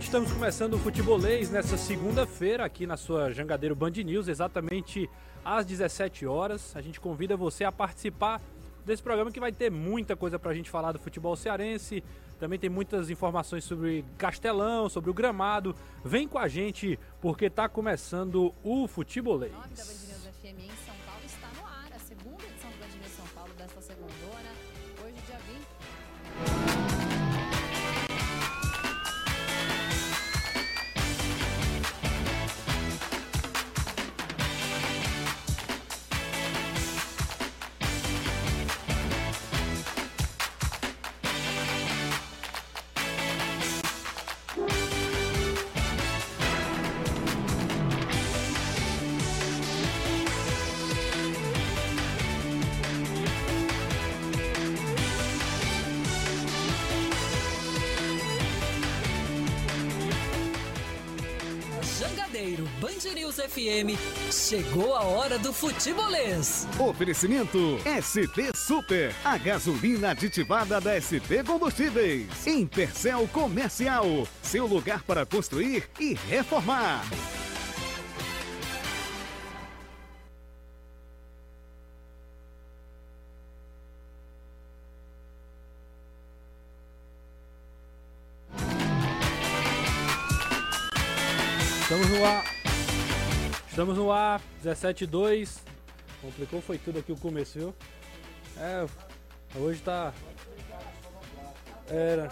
Estamos começando o Futebolês nessa segunda-feira aqui na sua Jangadeiro Band News, exatamente às 17 horas. A gente convida você a participar desse programa que vai ter muita coisa pra gente falar do futebol cearense. Também tem muitas informações sobre Castelão, sobre o gramado. Vem com a gente porque tá começando o Futebolês. FM, chegou a hora do futebolês. Oferecimento ST Super, a gasolina aditivada da ST Combustíveis. Intercel Comercial, seu lugar para construir e reformar. Estamos no ar, 17 2. Complicou foi tudo aqui o começo, viu? É, hoje tá. Era.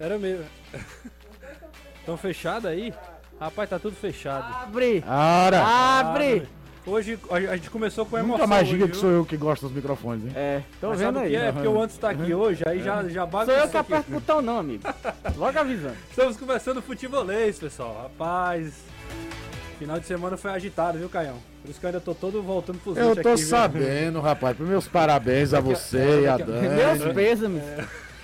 Era mesmo. Tão fechado aí? Rapaz, tá tudo fechado. Abre! Ara! Abre! Hoje a gente começou com emoção. Nunca mais diga hoje, que viu? sou eu que gosto dos microfones, hein? É, Mas vendo aí. que é? Porque o Anderson tá aqui hoje, aí já, já Sou bagunça eu que aperto o botão não, amigo. Logo avisando. Estamos começando o futebolês, pessoal. Rapaz, final de semana foi agitado, viu, Caião? Por isso que eu ainda tô todo voltando pros Eu tô aqui, viu? sabendo, rapaz. Meus parabéns a você e a Dani. Meus pêsames.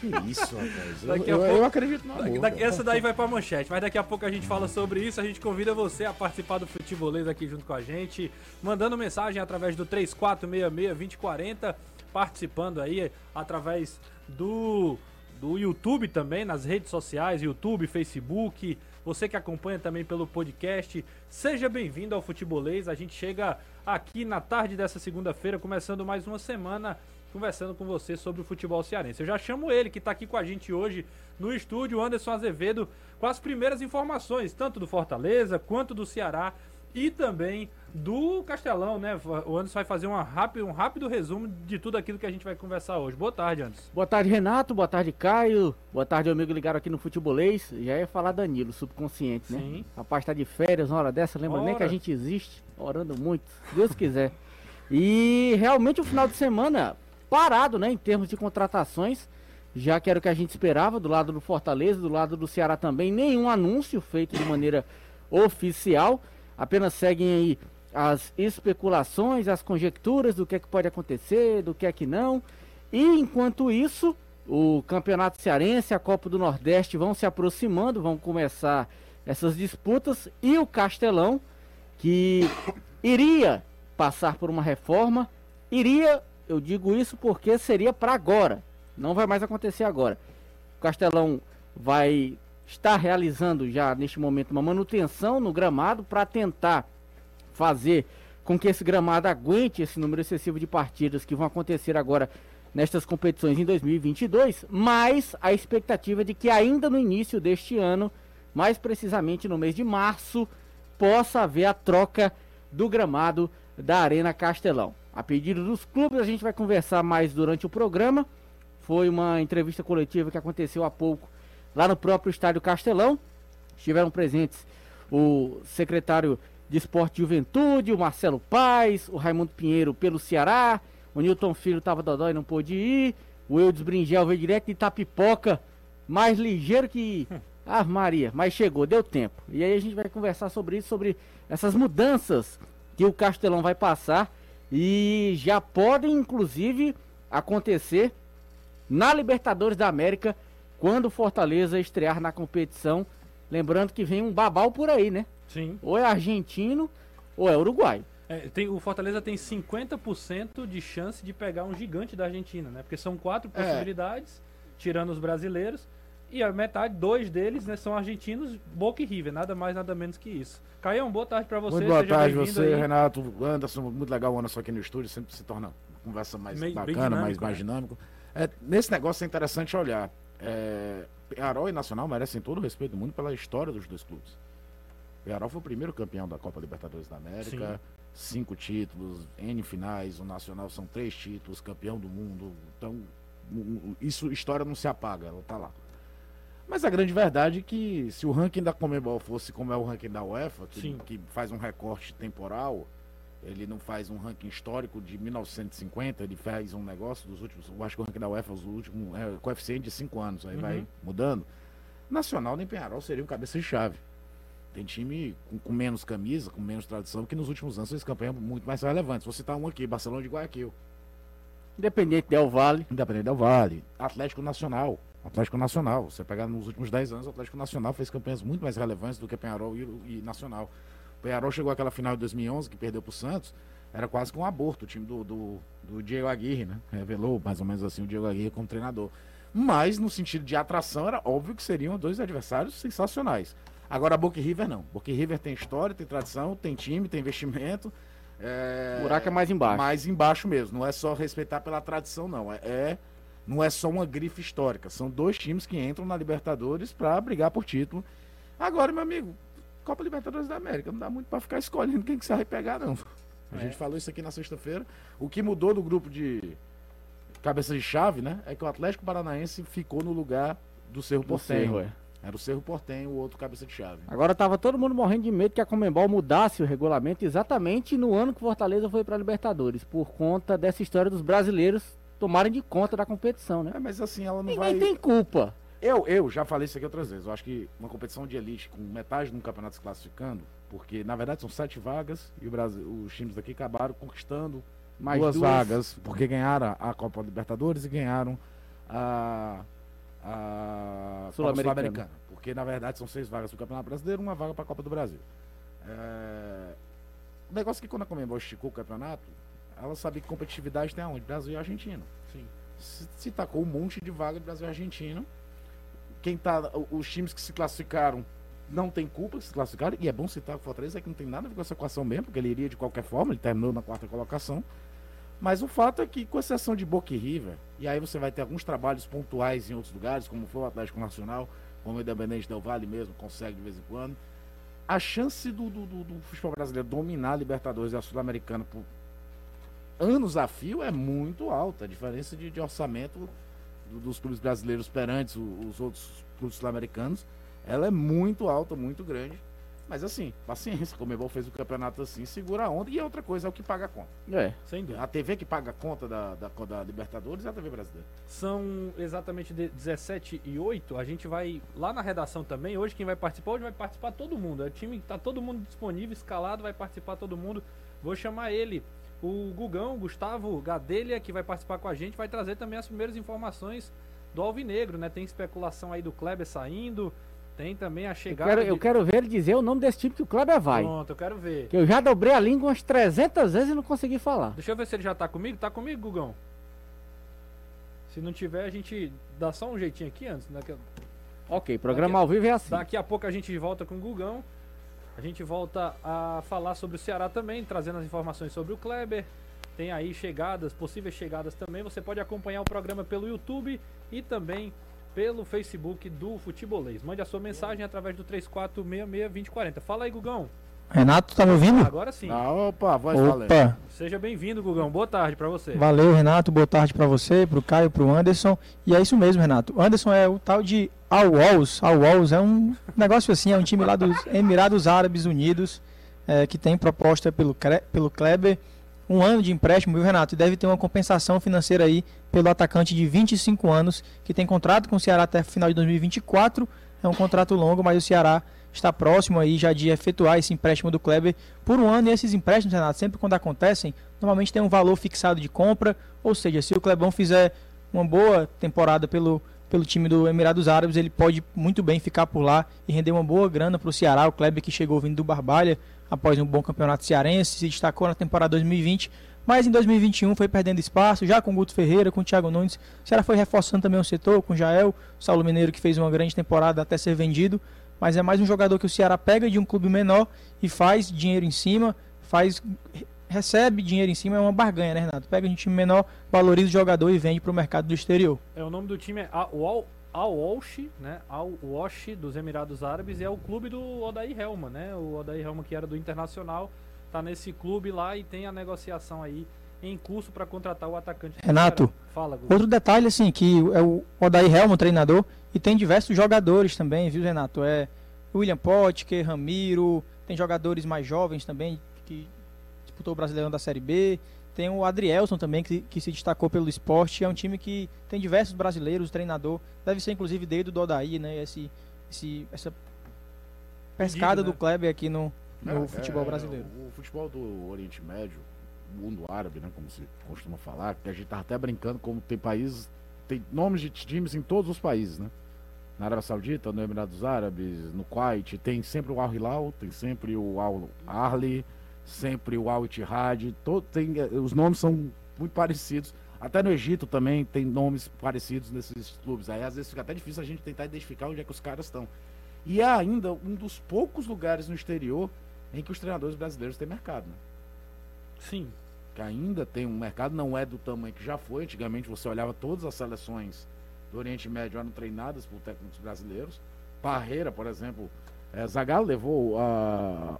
Que isso, rapaz. Eu, Daqui a eu- pouco- eu acredito na Daqui- boa. daqui- essa daí vai pra manchete, mas daqui a pouco a gente fala sobre isso. A gente convida você a participar do futebolês aqui junto com a gente, mandando mensagem através do 3466-2040, participando aí através do, do YouTube também, nas redes sociais, YouTube, Facebook. Você que acompanha também pelo podcast, seja bem-vindo ao Futebolês. A gente chega aqui na tarde dessa segunda-feira, começando mais uma semana conversando com você sobre o futebol cearense. Eu já chamo ele, que está aqui com a gente hoje no estúdio, Anderson Azevedo, com as primeiras informações, tanto do Fortaleza quanto do Ceará e também do Castelão, né? O Anderson vai fazer uma rápido, um rápido resumo de tudo aquilo que a gente vai conversar hoje. Boa tarde, Anderson. Boa tarde, Renato. Boa tarde, Caio. Boa tarde, amigo ligado aqui no Futebolês. Já ia falar Danilo, subconsciente, né? Sim. Rapaz, tá de férias uma hora dessa, lembra nem que a gente existe. Orando muito, se Deus quiser. E realmente o final de semana parado, né? Em termos de contratações. Já que era o que a gente esperava, do lado do Fortaleza, do lado do Ceará também, nenhum anúncio feito de maneira oficial. Apenas seguem aí as especulações, as conjecturas do que é que pode acontecer, do que é que não. E enquanto isso, o Campeonato Cearense, a Copa do Nordeste vão se aproximando, vão começar essas disputas e o Castelão, que iria passar por uma reforma, iria, eu digo isso porque seria para agora, não vai mais acontecer agora. O Castelão vai estar realizando já neste momento uma manutenção no gramado para tentar fazer com que esse gramado aguente esse número excessivo de partidas que vão acontecer agora nestas competições em 2022, mas a expectativa é de que ainda no início deste ano, mais precisamente no mês de março, possa haver a troca do gramado da Arena Castelão. A pedido dos clubes, a gente vai conversar mais durante o programa. Foi uma entrevista coletiva que aconteceu há pouco lá no próprio Estádio Castelão. Estiveram presentes o secretário de Esporte e Juventude, o Marcelo Paes, o Raimundo Pinheiro pelo Ceará, o Newton Filho estava dodói e não pôde ir, o Eudes Bringel veio direto de Itapipoca, mais ligeiro que... Ah, Maria, mas chegou, deu tempo. E aí a gente vai conversar sobre isso, sobre essas mudanças que o Castelão vai passar e já podem, inclusive, acontecer na Libertadores da América quando o Fortaleza estrear na competição. Lembrando que vem um babau por aí, né? Sim. Ou é argentino ou é uruguaio. É, tem, o Fortaleza tem 50% de chance de pegar um gigante da Argentina, né? Porque são quatro É. possibilidades, tirando os brasileiros. E a metade, dois deles, né, são argentinos, Boca e River, nada mais, nada menos que isso. Caião, boa tarde pra você. Muito boa seja tarde você, aí. Renato, Anderson, muito legal o Anderson aqui no estúdio, sempre se torna uma conversa mais bem bacana, mais, dinâmico, mais né? dinâmico. É, nesse negócio é interessante olhar. É, Penharol e Nacional merecem todo o respeito do mundo pela história dos dois clubes. Penharol foi o primeiro campeão da Copa Libertadores da América, cinco títulos, N finais, o Nacional são três títulos, campeão do mundo. Então, isso, história não se apaga, ela tá lá. Mas a grande verdade é que se o ranking da Comebol fosse como é o ranking da UEFA, que, Sim. que faz um recorte temporal, ele não faz um ranking histórico de 1950, ele faz um negócio dos últimos. Eu acho que o ranking da UEFA, os últimos, é coeficiente de 5 anos, aí Uhum. vai mudando. Nacional nem Penharol seria um cabeça de chave. Tem time com, com menos camisa, com menos tradição, que nos últimos anos fez campanhas muito mais relevantes. Vou citar um aqui, Barcelona de Guayaquil. Independente Del Vale. Independente del Vale, Atlético Nacional. Atlético Nacional. Você pegar nos últimos 10 anos, o Atlético Nacional fez campanhas muito mais relevantes do que Penharol e, e Nacional. O Penharol chegou àquela final de 2011, que perdeu para o Santos, era quase que um aborto o time do, do, do Diego Aguirre, né? Revelou mais ou menos assim o Diego Aguirre como treinador. Mas, no sentido de atração, era óbvio que seriam dois adversários sensacionais. Agora, Boca e River não. Boca e River tem história, tem tradição, tem time, tem investimento. É... O buraco é mais embaixo. Mais embaixo mesmo. Não é só respeitar pela tradição, não. É, é- não é só uma grife histórica. São dois times que entram na Libertadores para brigar por título. Agora, meu amigo, Copa Libertadores da América, não dá muito para ficar escolhendo quem que você vai pegar, não. A É. gente falou isso aqui na sexta-feira. O que mudou do grupo de cabeça de chave, né, é que o Atlético Paranaense ficou no lugar do Cerro Do Portenho. Cerro, é. Era o Cerro Portenho, o outro cabeça de chave. Agora tava todo mundo morrendo de medo que a Comembol mudasse o regulamento exatamente no ano que o Fortaleza foi pra Libertadores, por conta dessa história dos brasileiros tomarem de conta da competição, né? É, mas assim, ela não Ninguém vai... tem culpa. Eu, eu já falei isso aqui outras vezes. Eu acho que uma competição de elite com metade de um campeonato se classificando, porque na verdade são sete vagas e o Brasil, os times daqui acabaram conquistando Mais duas, duas. vagas, porque ganharam a Copa Libertadores e ganharam a, a Sul-Americana. Sul-Americana. porque na verdade são seis vagas para o Campeonato Brasileiro e uma vaga para a Copa do Brasil. É, O negócio é que quando a Comembol esticou o campeonato, ela sabia que competitividade tem aonde? Brasil e Argentina. Sim. Se, se tacou um monte de vaga de Brasil e Argentina. Quem tá. Os times que se classificaram não tem culpa que se classificaram. E é bom citar o Fortaleza é que não tem nada a ver com essa equação mesmo, porque ele iria de qualquer forma, ele terminou na quarta colocação. Mas o fato é que, com exceção de Boca e River, e aí você vai ter alguns trabalhos pontuais em outros lugares, como foi o Atlético Nacional, como o Independente Del Vale mesmo, consegue de vez em quando. A chance do, do, do- do futebol brasileiro dominar a Libertadores e a Sul-Americana por anos a fio é muito alta. A diferença de, de orçamento dos clubes brasileiros perante os outros clubes sul-americanos, ela é muito alta, muito grande. Mas assim, paciência, como o Comebol fez o campeonato assim, segura a onda. E outra coisa é o que paga a conta. É. Sem dúvida. A TV que paga a conta da, da, da Libertadores é a TV brasileira. São exatamente de 17 e 8. A gente vai lá na redação também. Hoje quem vai participar, hoje vai participar todo mundo. É o time que tá todo mundo disponível, escalado, vai participar todo mundo. Vou chamar ele, o Gugão, Gustavo Gadelha, que vai participar com a gente, vai trazer também as primeiras informações do Alvinegro, né? Tem especulação aí do Kleber saindo, tem também a Eu chegada quero, de- eu quero ver ele dizer o nome desse time que o Kleber vai. Pronto, eu quero ver. Que eu já dobrei a língua umas 300 vezes e não consegui falar. Deixa eu ver se ele já tá comigo. Tá comigo, Gugão? Se não tiver, a gente dá só um jeitinho aqui antes, né? Ok, programa Daqui- ao vivo é assim. Daqui a pouco a gente volta com o Gugão. A gente volta a falar sobre o Ceará também, trazendo as informações sobre o Kleber. Tem aí chegadas, possíveis chegadas também. Você pode acompanhar o programa pelo YouTube e também pelo Facebook do Futebolês. Mande a sua mensagem através do 3466-2040. Fala aí, Gugão. Renato, tá me ouvindo? Agora sim. Ah, opa, voz valendo. Opa, Seja bem-vindo, Gugão. Boa tarde pra você. valeu Renato, boa tarde pra você, pro Caio, pro Anderson. E é isso mesmo, Renato. Anderson é o tal de Al Walls. Al Walls é um negócio assim, é um time lá dos Emirados Árabes Unidos é, que tem proposta pelo, pelo Kleber. Um ano de empréstimo, viu, Renato? E deve ter uma compensação financeira aí pelo atacante de 25 anos, que tem contrato com o Ceará até final de 2024. É um contrato longo, mas o Ceará está próximo aí já de efetuar esse empréstimo do Kleber por um ano. E esses empréstimos, Renato, sempre quando acontecem, normalmente tem um valor fixado de compra. Ou seja, se o Clebão fizer uma boa temporada pelo, pelo time do Emirados Árabes, ele pode muito bem ficar por lá e render uma boa grana para o Ceará. O Kleber que chegou vindo do Barbalha após um bom campeonato cearense, se destacou na temporada 2020, mas em 2021 foi perdendo espaço, já com Guto Ferreira, com Thiago Nunes. O Ceará foi reforçando também o setor, com Jael, o Saulo Mineiro, que fez uma grande temporada até ser vendido. Mas é mais um jogador que o Ceará pega de um clube menor e faz dinheiro em cima, faz recebe dinheiro em cima, é uma barganha, né, Renato? Pega um time menor, valoriza o jogador e vende para o mercado do exterior. É, o nome do time é Al Al-Walsh, né? Al-Wash dos Emirados Árabes e é o clube do Odair Helma, né? O Odair Helma que era do Internacional, tá nesse clube lá e tem a negociação aí em curso para contratar o atacante. Renato, fala. Outro detalhe assim que é o Odair Helma, treinador, e tem diversos jogadores também, viu, Renato? É William Potker, Ramiro, tem jogadores mais jovens também que disputou o Brasileirão da Série B. Tem o Adrielson também, que, que se destacou pelo esporte. É um time que tem diversos brasileiros, treinador. Deve ser, inclusive, desde o Dodaí, né? Esse, esse, essa pescada né? do Kleber aqui no, no É, futebol é, brasileiro. O futebol do Oriente Médio, mundo árabe, né, como se costuma falar, que a gente tá até brincando como tem países, tem nomes de times em todos os países, né? Na Arábia Saudita, no Emirados Árabes, no Kuwait, tem sempre o Al Hilal, tem sempre o Al Ahly, sempre o Al Ittihad, eh, os nomes são muito parecidos. Até no Egito também tem nomes parecidos nesses clubes. Aí às vezes fica até difícil a gente tentar identificar onde é que os caras estão. E é ainda um dos poucos lugares no exterior em que os treinadores brasileiros têm mercado, né? Sim. Que ainda tem um mercado, não é do tamanho que já foi. Antigamente você olhava todas as seleções do Oriente Médio eram treinadas por técnicos brasileiros. Parreira, por exemplo, é, Zagallo levou a,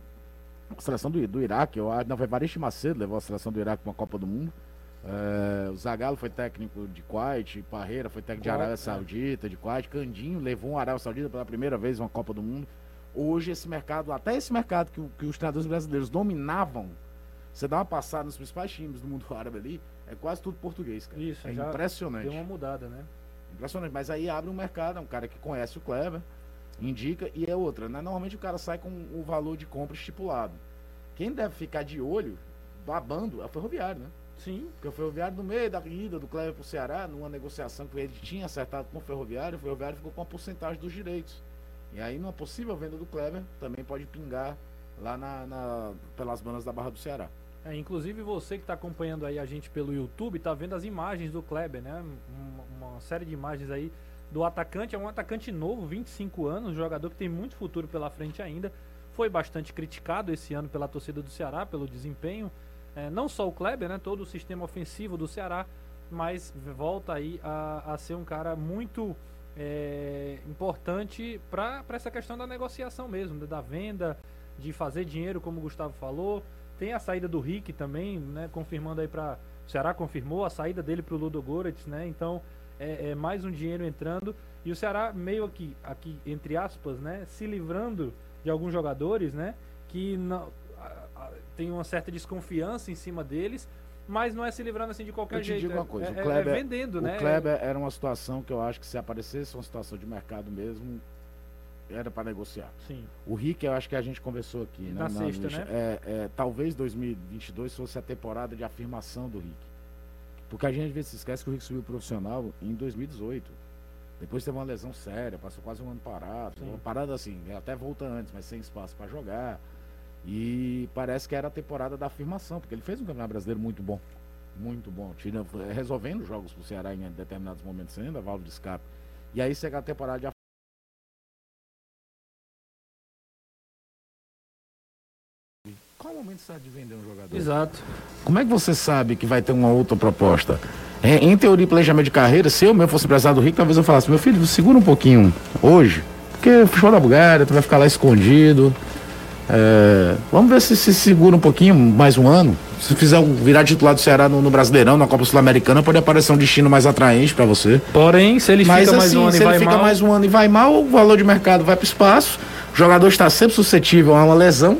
a seleção do, do Iraque, eu, não, foi Varish Macedo levou a seleção do Iraque para uma Copa do Mundo. É, o Zagallo foi técnico de Kuwait, Parreira foi técnico de Arábia é. Saudita, de Kuwait, Candinho levou um Arábia Saudita pela primeira vez uma Copa do Mundo. Hoje esse mercado, até esse mercado que, que os treinadores brasileiros dominavam, você dá uma passada nos principais times do mundo árabe ali, é quase tudo português, cara. Isso, é já impressionante. Deu uma mudada, né? Impressionante. Mas aí abre um mercado, é um cara que conhece o Kleber, indica, e é outra, né? Normalmente o cara sai com o valor de compra estipulado. Quem deve ficar de olho, babando, é o ferroviário, né? Sim. Porque o Ferroviário, no meio da ida do Cleber pro Ceará, numa negociação que ele tinha acertado com o Ferroviário, o Ferroviário ficou com a porcentagem dos direitos. E aí, numa possível venda do Kleber, também pode pingar lá na, na- pelas bandas da Barra do Ceará. É, inclusive você que está acompanhando aí a gente pelo YouTube, tá vendo as imagens do Kleber, né? Uma, uma série de imagens aí do atacante. É um atacante novo, 25 anos, jogador que tem muito futuro pela frente ainda. Foi bastante criticado esse ano pela torcida do Ceará, pelo desempenho. É, não só o Kleber, né? Todo o sistema ofensivo do Ceará, mas volta aí a, a ser um cara muito é, importante para essa questão da negociação mesmo, né, da venda, de fazer dinheiro, como o Gustavo falou. Tem a saída do Rick também, né? Confirmando aí para o Ceará confirmou a saída dele para o Ludo Goretz, né? Então é, é mais um dinheiro entrando e o Ceará meio aqui, aqui entre aspas, né? Se livrando de alguns jogadores, né? Que não, a- a- tem uma certa desconfiança em cima deles, mas não é se livrando assim de qualquer Eu te jeito. digo é- uma coisa, é, o é- é Kleber- vendendo, né? O Kleber era uma situação que eu acho que se aparecesse uma situação de mercado mesmo, era para negociar. Sim. O Rick, eu acho que a gente conversou aqui, né? Na sexta, né? É, é, talvez 2022 fosse a temporada de afirmação do Rick. Porque a gente às vezes se esquece que o Rick subiu profissional em 2018. Depois teve uma lesão séria, passou quase um ano parado. Sim. Uma parada assim, até volta antes, mas sem espaço para jogar. E parece que era a temporada da afirmação, porque ele fez um campeonato brasileiro muito bom. Muito bom. Tira, resolvendo jogos pro Ceará em determinados momentos ainda, válvula de escape. E aí chega a temporada de momento você de vender um jogador? Exato. Como é que você sabe que vai ter uma outra proposta? É, em teoria planejamento de carreira, se eu mesmo fosse empresário do Rico, talvez eu falasse, meu filho, segura um pouquinho hoje, porque o futebol da Bulgária, tu vai ficar lá escondido. É, vamos ver se se segura um pouquinho, mais um ano. Se fizer um- virar titular do Ceará no, no Brasileirão, na Copa Sul-Americana, pode aparecer um destino mais atraente para você. Porém, se ele Mas fica mais assim, um ano se e ele vai fica mal, mais um ano e vai mal, o valor de mercado vai para o espaço. O jogador está sempre suscetível a uma lesão.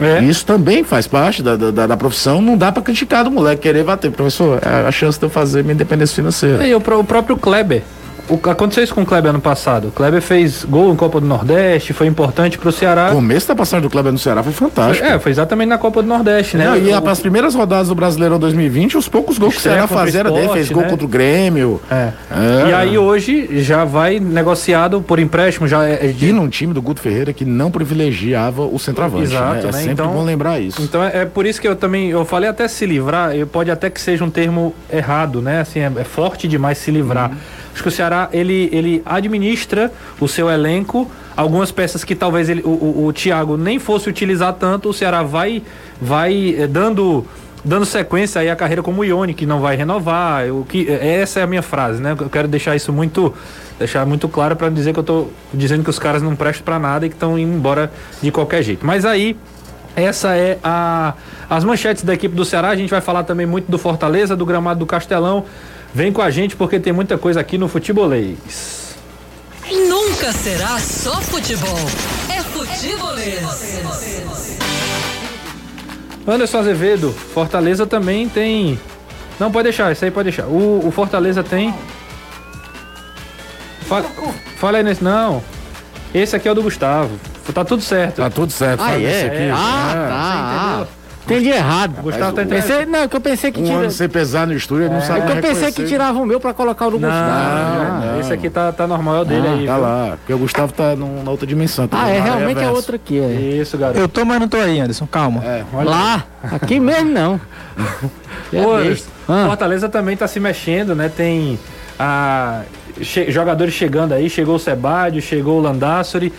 É. Isso também faz parte da, da, da profissão. Não dá para criticar do moleque querer bater. Professor, é a chance de eu fazer minha independência financeira. E o, o próprio Kleber. O, aconteceu isso com o Kleber ano passado. O Kleber fez gol em Copa do Nordeste, foi importante pro Ceará. O começo da passagem do Kleber no Ceará foi fantástico. É, foi exatamente na Copa do Nordeste, né? Não, e O- as primeiras rodadas do Brasileirão 2020, os poucos gols que o Ceará o fazia era dele, fez gol né? contra o Grêmio. É. É. E aí hoje já vai negociado por empréstimo, já é, é de- E num time do Guto Ferreira que não privilegiava o centroavante. Exato, né? É né? sempre Então- bom lembrar isso. Então é, é por isso que eu também eu falei até se livrar, pode até que seja um termo errado, né? Assim, é, é forte demais se livrar. Uhum. Acho que o Ceará ele, ele administra o seu elenco, algumas peças que talvez ele, o, o, o Thiago nem fosse utilizar tanto, o Ceará vai vai eh, dando dando sequência aí à carreira como o Ione, que não vai renovar. O que essa é a minha frase, né? Eu quero deixar isso muito deixar muito claro para dizer que eu tô dizendo que os caras não prestam para nada e que estão indo embora de qualquer jeito. Mas aí essa é a as manchetes da equipe do Ceará. A gente vai falar também muito do Fortaleza, do gramado do Castelão. Vem com a gente porque tem muita coisa aqui no Futebolês. Nunca será só futebol. É futebolês. Anderson Azevedo, Fortaleza também tem. Não, pode deixar, isso aí pode deixar. O, o Fortaleza tem. Fala, fala aí nesse. Não. Esse aqui é o do Gustavo. Tá tudo certo. Tá tudo certo. Ah, é? aqui. Ah, É. tá. entendeu? Entendi errado. O Gustavo tá entendendo. Pensei, não, que eu pensei que Um tira. ano sem pesar no estúdio, ele não É sabe que eu pensei que tirava o meu pra colocar o do Não, Gustavo. não. esse aqui tá, tá normal, é o dele Ah, aí. Tá viu? lá, porque o Gustavo tá num- na outra dimensão. tá Ah, é maré realmente é verso. outra aqui. É. Isso, garoto. Eu tô, mas não tô aí, Anderson. Calma. É, olha Lá, aqui mesmo não. É besta. O Ah. Fortaleza também tá se mexendo, né? Tem a, che- jogadores chegando aí, chegou o Sebadio, chegou o Landassori.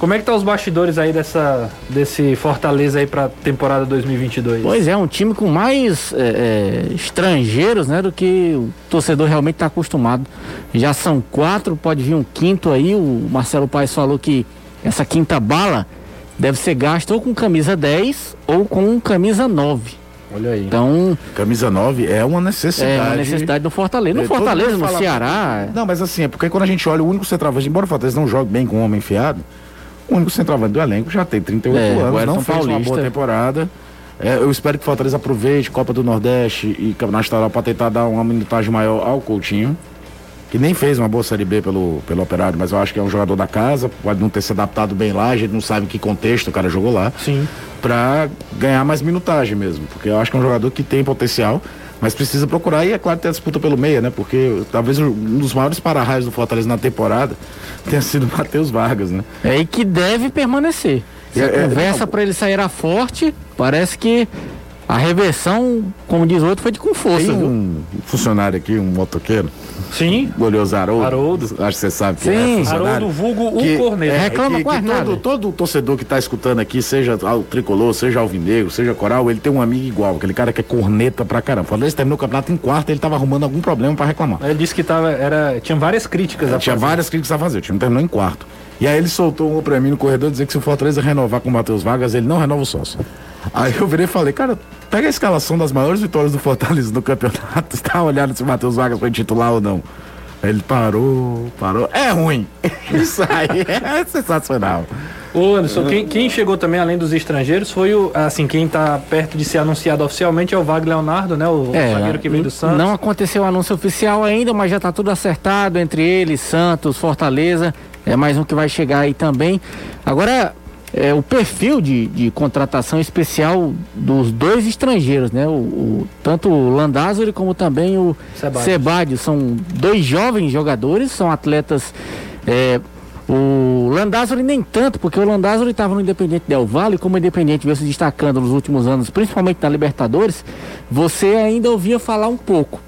Como é que tá os bastidores aí dessa, desse Fortaleza aí pra temporada 2022? Pois é, um time com mais é, é, estrangeiros né, do que o torcedor realmente está acostumado. Já são quatro, pode vir um quinto aí. O Marcelo Paes falou que essa quinta bala deve ser gasta ou com camisa 10 ou com camisa 9. Olha aí. Então, Camisa 9 é uma necessidade. é uma necessidade do Fortaleza. No É, Fortaleza, no Ceará. Não, mas assim, é porque quando a gente olha o único centroavante, embora o Fortaleza não jogue bem com o homem enfiado, o único centroavante do elenco já tem 38 É, anos, não fez uma boa temporada. É, eu espero que o Fortaleza aproveite Copa do Nordeste e Campeonato Estadual para tentar dar uma minutagem maior ao Coutinho, que nem fez uma boa Série B pelo, pelo Operário, mas eu acho que é um jogador da casa, pode não ter se adaptado bem lá, a gente não sabe em que contexto o cara jogou lá. Sim. Pra ganhar mais minutagem mesmo, porque eu acho que é um jogador que tem potencial, mas precisa procurar e é claro ter a disputa pelo meia, né? Porque talvez um dos maiores para-raios do Fortaleza na temporada tenha sido o Matheus Vargas, né? É e que deve permanecer. Se É, a é, conversa não. para ele sair a forte, parece que a reversão, como diz outro, foi de com força. Tem viu? um funcionário aqui, um motoqueiro, Sim. glorioso Haroldo. Haroldo. Acho que você sabe que Sim. é funcionário. Haroldo Vulgo, o que- Corneta. é, reclama que, quase que nada. todo, todo torcedor que está escutando aqui, seja o tricolor, seja alvinegro, seja coral, ele tem um amigo igual, aquele cara que é corneta pra caramba. Quando ele terminou o campeonato em quarto, ele tava arrumando algum problema para reclamar. Ele disse que tava, era, tinha várias críticas a Tinha fazer. várias críticas a fazer, o time terminou em quarto. E aí ele soltou uma pra mim no corredor dizer que se o Fortaleza renovar com o Matheus Vargas, ele não renova o sócio. Aí eu virei e falei, cara, pega a escalação das maiores vitórias do Fortaleza no campeonato, está olhando se o Matheus Vargas foi titular ou não. Aí ele parou, parou. É ruim. Isso aí é sensacional. Ô Anderson, quem, quem chegou também além dos estrangeiros foi o, assim, quem tá perto de ser anunciado oficialmente é o Wagner Leonardo, né? O zagueiro que veio do Santos. Não aconteceu o anúncio oficial ainda, mas já está tudo acertado entre eles, Santos, Fortaleza. É mais um que vai chegar aí também. Agora, é, o perfil de, de contratação especial dos dois estrangeiros, né? O, o- tanto o Landázuri como também o. Sebadios. São dois jovens jogadores, são atletas. é, o Landázuri nem tanto, porque o Landázuri estava no Independente Del Valle, e como o Independente veio se destacando nos últimos anos, principalmente na Libertadores, você ainda ouvia falar um pouco.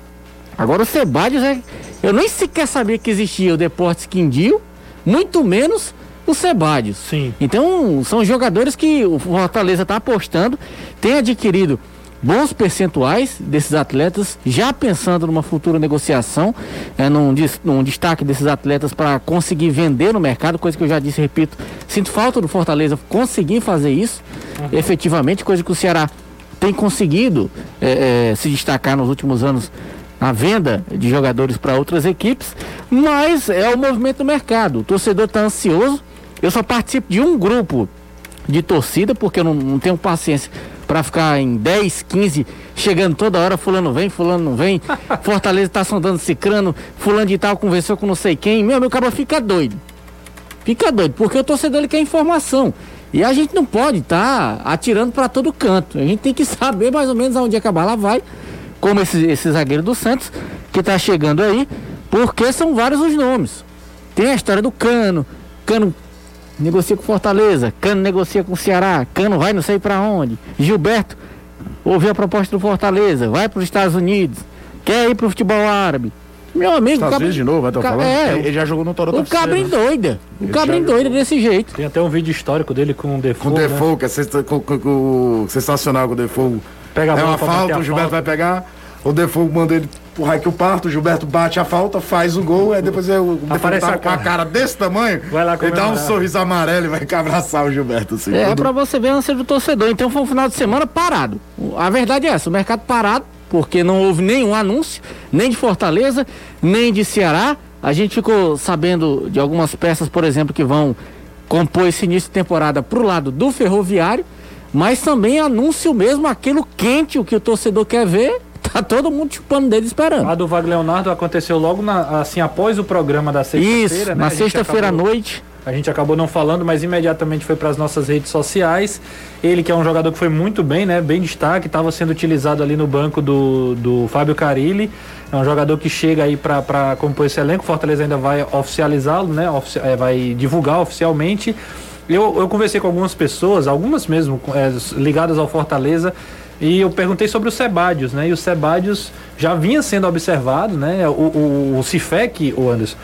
Agora o Sebadios é. Eu nem sequer sabia que existia o Deportes Quindio, muito menos o Sebadios. Sim. Então, são jogadores que o Fortaleza está apostando, tem adquirido bons percentuais desses atletas, já pensando numa futura negociação, é, num, num destaque desses atletas para conseguir vender no mercado, coisa que eu já disse e repito, sinto falta do Fortaleza conseguir fazer isso efetivamente, coisa que o Ceará tem conseguido é, é, se destacar nos últimos anos na venda de jogadores para outras equipes, mas é o movimento do mercado. O torcedor está ansioso. Eu só participo de um grupo de torcida, porque eu não, não tenho paciência pra ficar em 10, 15, chegando toda hora, fulano vem, fulano não vem. Fortaleza tá sondando cicrano, fulano de tal conversou com não sei quem. Meu, meu cara fica doido. Fica doido, porque o torcedor ele quer informação. E a gente não pode estar atirando para todo canto. A gente tem que saber mais ou menos aonde é que a bala vai, como esse, esse zagueiro do Santos, que tá chegando aí, porque são vários os nomes. Tem a história do Cano, Cano negocia com Fortaleza, Cano negocia com o Ceará, Cano vai não sei para onde. Gilberto ouviu a proposta do Fortaleza, vai para os Estados Unidos, quer ir para o futebol árabe. Meu amigo, Estados de novo, vai estar Ca- falando? é, ele, já jogou no Toronto o cabrinho né? doida. O Ele cabrinho doida desse jeito. Tem até um vídeo histórico dele com o Defoe. Com o né? Defoe, que é sensa- com- com- com- sensacional com o Defoe. Pega a É uma falta, a o Gilberto falta. vai pegar. O Defoe manda ele o parto, o Gilberto bate a falta, faz o gol, aí depois é o Defoe Aparece tá a com a cara. cara desse tamanho, Vai lá ele dá um sorriso amarelo e vai abraçar o Gilberto. Assim, É, todo- pra você ver a ânsia do torcedor. Então foi um final de semana parado. A verdade é essa, o mercado parado, porque não houve nenhum anúncio, nem de Fortaleza, nem de Ceará. A gente ficou sabendo de algumas peças, por exemplo, que vão compor esse início de temporada pro lado do ferroviário, mas também anúncio mesmo aquilo quente, o que o torcedor quer ver. Tá todo mundo chupando dele esperando. A do Wagner Leonardo aconteceu logo na- assim após o programa da sexta-feira. Isso, né? na sexta-feira à noite. A gente acabou não falando, mas imediatamente foi para as nossas redes sociais. Ele que é um jogador que foi muito bem, né? Bem destaque, estava sendo utilizado ali no banco do, do Fábio Carilli. É um jogador que chega aí para compor esse elenco. Fortaleza ainda vai oficializá-lo, né? Ofici- é, vai divulgar oficialmente. Eu, eu conversei com algumas pessoas, algumas mesmo é, ligadas ao Fortaleza, e eu perguntei sobre o Sebadios, né? E o Sebadios já vinha sendo observado, né? O, o, o Cifec, o Anderson,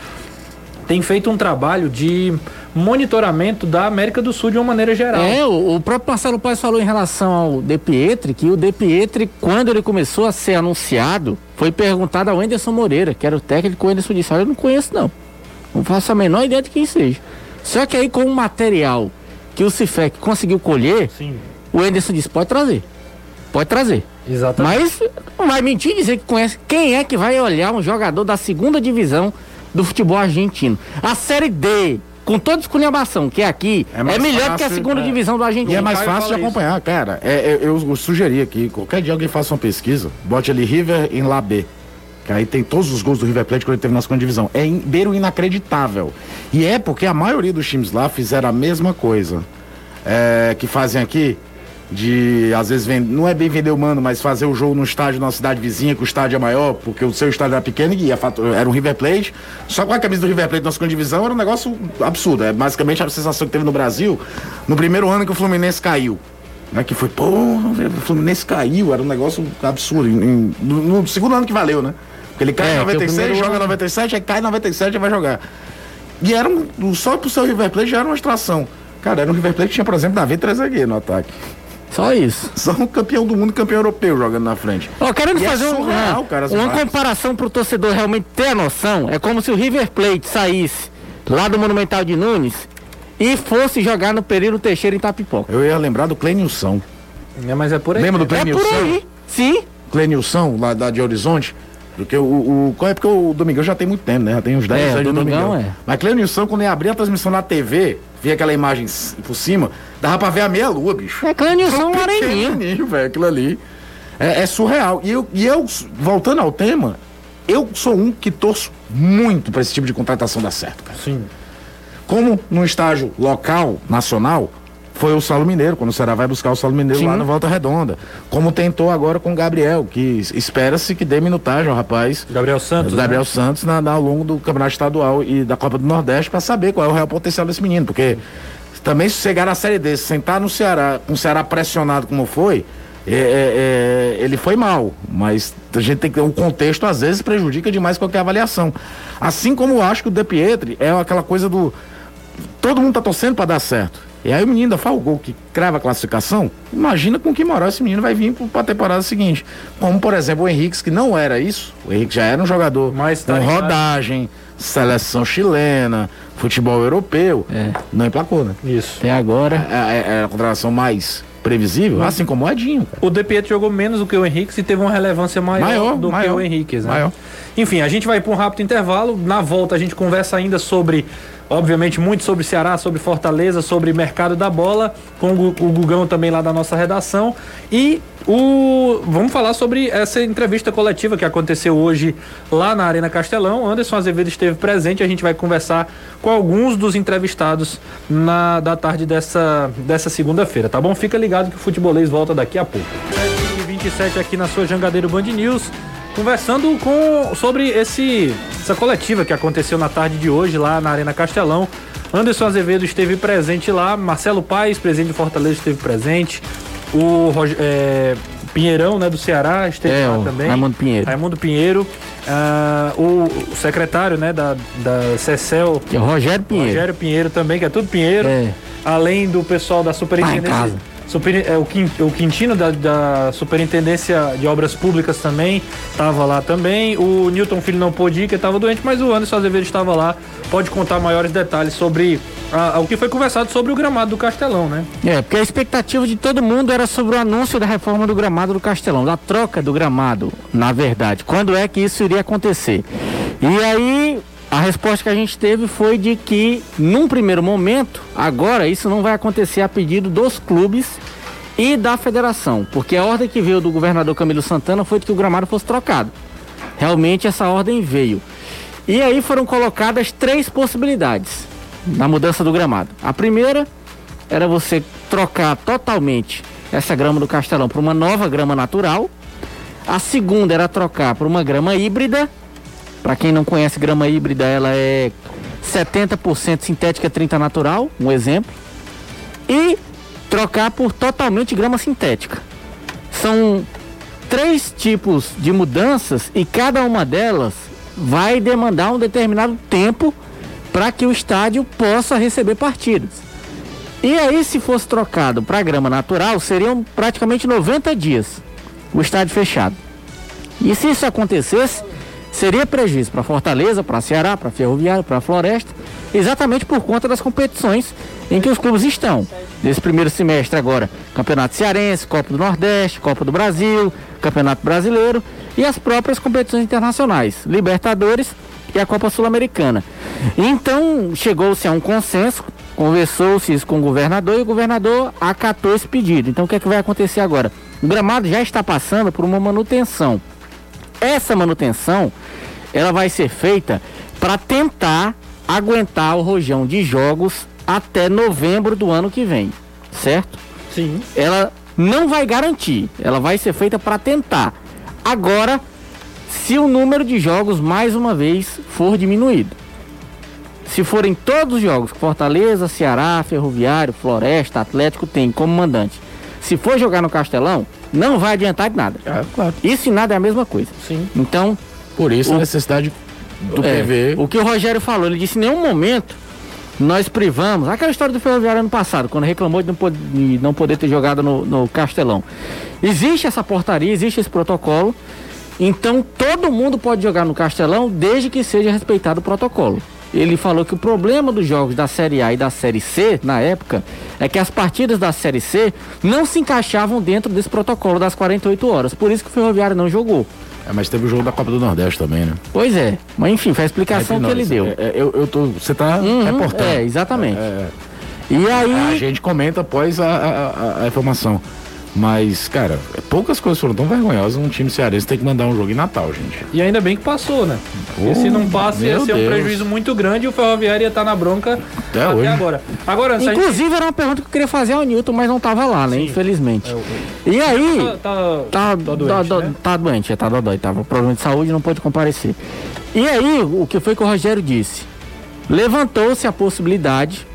tem feito um trabalho de monitoramento da América do Sul de uma maneira geral. É, o, o próprio Marcelo Paes falou em relação ao De Pietri, que o De Pietri, quando ele começou a ser anunciado, foi perguntado ao Anderson Moreira, que era o técnico, o Anderson disse, olha, eu não conheço não. Não faço a menor ideia de quem seja. Só que aí com o material que o Cifec conseguiu colher, Sim, o Anderson disse, pode trazer. Pode trazer. exatamente. Mas não vai mentir dizer que conhece. Quem é que vai olhar um jogador da segunda divisão do futebol argentino? A Série D, com toda esculhambação que é aqui, É é, melhor do que a fácil, segunda é. divisão do E argentino. é mais fácil de fala isso. acompanhar, cara. É, é, eu, eu sugeri aqui, qualquer dia alguém faça uma pesquisa, bote ali River em La B. Que aí tem todos os gols do River Plate quando ele teve na segunda divisão. É em beiro inacreditável. E é porque a maioria dos times lá fizeram a mesma coisa. É, que fazem aqui, de às vezes vend... não é bem vender o mano, mas fazer o jogo no estádio numa cidade vizinha, que o estádio é maior, porque o seu estádio era pequeno e era um River Plate. Só com a camisa do River Plate na segunda divisão era um negócio absurdo. É basicamente a sensação que teve no Brasil no primeiro ano que o Fluminense caiu. Né, que foi, pô, o Fluminense caiu, era um negócio absurdo. Em- em- no, segundo ano que valeu, né? Porque ele cai É, em que o 96, primeiro joga ano- 97, aí cai em 97 e vai jogar. E era um, só pro seu River Plate já era uma extração. Cara, era um River Plate que tinha, por exemplo, Davi três no ataque. Só isso. Só um campeão do mundo e campeão europeu jogando na frente. Ó, querendo E é fazer um- surreal, uma, cara, uma imagens. comparação pro torcedor realmente ter a noção, é como se o River Plate saísse lá do Monumental de Nunes e fosse jogar no Pereiro Teixeira em Tapipoca. Eu ia lembrar do Clenilson. É, mas é por aí. Lembra do É por Clenilson? aí. Sim. Clenilson, lá da de Horizonte. Porque o, o, qual é porque o Domingão já tem muito tempo, né? Já tem uns 10 É, anos o de Domingão Domingão. é. Mas Clenilson, quando ele abria a transmissão na TV, via aquela imagem por cima, dava pra ver a meia lua, bicho. É Clenilson Um Areninha. pequenininho, velho, aquilo ali. É, é surreal. E eu, e eu, voltando ao tema, eu sou um que torço muito pra esse tipo de contratação dar certo, cara. Sim. Como no estágio local, nacional, foi o Saulo Mineiro, quando o Ceará vai buscar o Saulo Mineiro Sim. lá no Volta Redonda. Como tentou agora com o Gabriel, que espera-se que dê minutagem ao rapaz. Gabriel Santos. o Gabriel né? Santos na, na- ao longo do Campeonato Estadual e da Copa do Nordeste para saber qual é o real potencial desse menino, porque também se chegar na Série D, se sentar no Ceará, com o Ceará pressionado como foi, é, é, é, ele foi mal, mas a gente tem que o contexto às vezes prejudica demais qualquer avaliação. Assim como eu acho que o De Pietri é aquela coisa do todo mundo tá torcendo para dar certo. E aí o menino o gol que crava a classificação. Imagina com que moral esse menino vai vir para a temporada seguinte. Como, por exemplo, o Henrique, que não era isso. O Henrique já era um jogador Mas tá com rodagem, seleção chilena, futebol europeu. É. Não emplacou, né? Isso. Até agora. É, é- é a contratação mais previsível, assim como o Edinho. cara. O Pietro jogou menos do que o Henrique e teve uma relevância maior, Maior, do maior, que o Henrique, né? maior. Enfim, a gente vai para um rápido intervalo. Na volta a gente conversa ainda sobre, obviamente, muito sobre Ceará, sobre Fortaleza, sobre mercado da bola, com o Gu- o Gugão também lá da nossa redação. E o vamos falar sobre essa entrevista coletiva que aconteceu hoje lá na Arena Castelão. Anderson Azevedo esteve presente. A gente vai conversar com alguns dos entrevistados na da tarde dessa, dessa segunda-feira, tá bom? Fica ligado que o futebolês volta daqui a pouco. 7h27 aqui na sua Jangadeiro Band News, conversando com sobre esse essa coletiva que aconteceu na tarde de hoje lá na Arena Castelão. Anderson Azevedo esteve presente lá, Marcelo Paes, presidente de Fortaleza, esteve presente. O é, Pinheirão, né, do Ceará, esteve É, lá também. Raimundo Pinheiro. Raimundo Pinheiro. Ah, o, secretário, né, da, da CECEL, o Rogério Pinheiro. Rogério Pinheiro também, que é tudo Pinheiro. É. Além do pessoal da superintendência. casa. Super, é, o, Quin- o Quintino da, da Superintendência de Obras Públicas também estava lá também. O Newton Filho não pôde ir, que estava doente, mas o Anderson Azevedo estava lá. Pode contar maiores detalhes sobre a- a- o que foi conversado sobre o gramado do Castelão, né? É, porque a expectativa de todo mundo era sobre o anúncio da reforma do gramado do Castelão, da troca do gramado, na verdade. Quando é que isso iria acontecer? E aí, a resposta que a gente teve foi de que, num primeiro momento, agora isso não vai acontecer a pedido dos clubes e da federação, porque a ordem que veio do governador Camilo Santana foi de que o gramado fosse trocado. Realmente essa ordem veio. E aí foram colocadas três possibilidades na mudança do gramado. A primeira era você trocar totalmente essa grama do Castelão por uma nova grama natural. A segunda era trocar por uma grama híbrida. Para quem não conhece grama híbrida, ela é 70% sintética, 30 natural, um exemplo. E trocar por totalmente grama sintética. São três tipos de mudanças e cada uma delas vai demandar um determinado tempo para que o estádio possa receber partidas. E aí, se fosse trocado para grama natural, seriam praticamente 90 dias o estádio fechado. E se isso acontecesse, seria prejuízo para Fortaleza, para Ceará, para Ferroviário, para Floresta, exatamente por conta das competições em que os clubes estão. Nesse primeiro semestre agora, Campeonato Cearense, Copa do Nordeste, Copa do Brasil, Campeonato Brasileiro e as próprias competições internacionais, Libertadores e a Copa Sul-Americana. Então, chegou-se a um consenso, conversou-se isso com o governador e o governador acatou esse pedido. Então, o que é que vai acontecer agora? O gramado já está passando por uma manutenção. Essa manutenção, ela vai ser feita para tentar aguentar o rojão de jogos até novembro do ano que vem, certo? Sim. Ela não vai garantir, ela vai ser feita para tentar. Agora, se o número de jogos mais uma vez for diminuído. Se forem todos os jogos Fortaleza, Ceará, Ferroviário, Floresta, Atlético tem como mandante. Se for jogar no Castelão, não vai adiantar de nada. É, claro. Isso e nada é a mesma coisa. Sim. Então, Por isso O- a necessidade do é, PV. O que o Rogério falou, ele disse: em nenhum momento nós privamos. Aquela história do Ferroviário ano passado, quando reclamou de não, pod- de não poder ter jogado no, no Castelão. Existe essa portaria, existe esse protocolo. Então todo mundo pode jogar no Castelão desde que seja respeitado o protocolo. Ele falou que o problema dos jogos da Série A e da Série C, na época, é que as partidas da Série C não se encaixavam dentro desse protocolo das 48 horas. Por isso que o Ferroviário não jogou. É, mas teve o jogo da Copa do Nordeste também, né? Pois é. Mas enfim, foi a explicação Entre que ele deu. é, é, eu, eu tô, você tá Uhum, reportando. É, exatamente. É, E é. aí. A gente comenta após a- a- a informação. Mas, cara, poucas coisas foram tão vergonhosas um time cearense ter que mandar um jogo em Natal, gente. E ainda bem que passou, né? Porque Oh, se não passa, ia ser um Deus. prejuízo muito grande e o Ferroviário ia estar na bronca Até até hoje. agora. Agora, a gente... Inclusive, era uma pergunta que eu queria fazer ao Newton, mas não tava lá, né? Infelizmente. E aí. Tá, tá, Tá, tá doente, tá, né? tá doente, é, tá dodói, tava com problema de saúde não pôde comparecer. E aí, o que foi que o Rogério disse? Levantou-se a possibilidade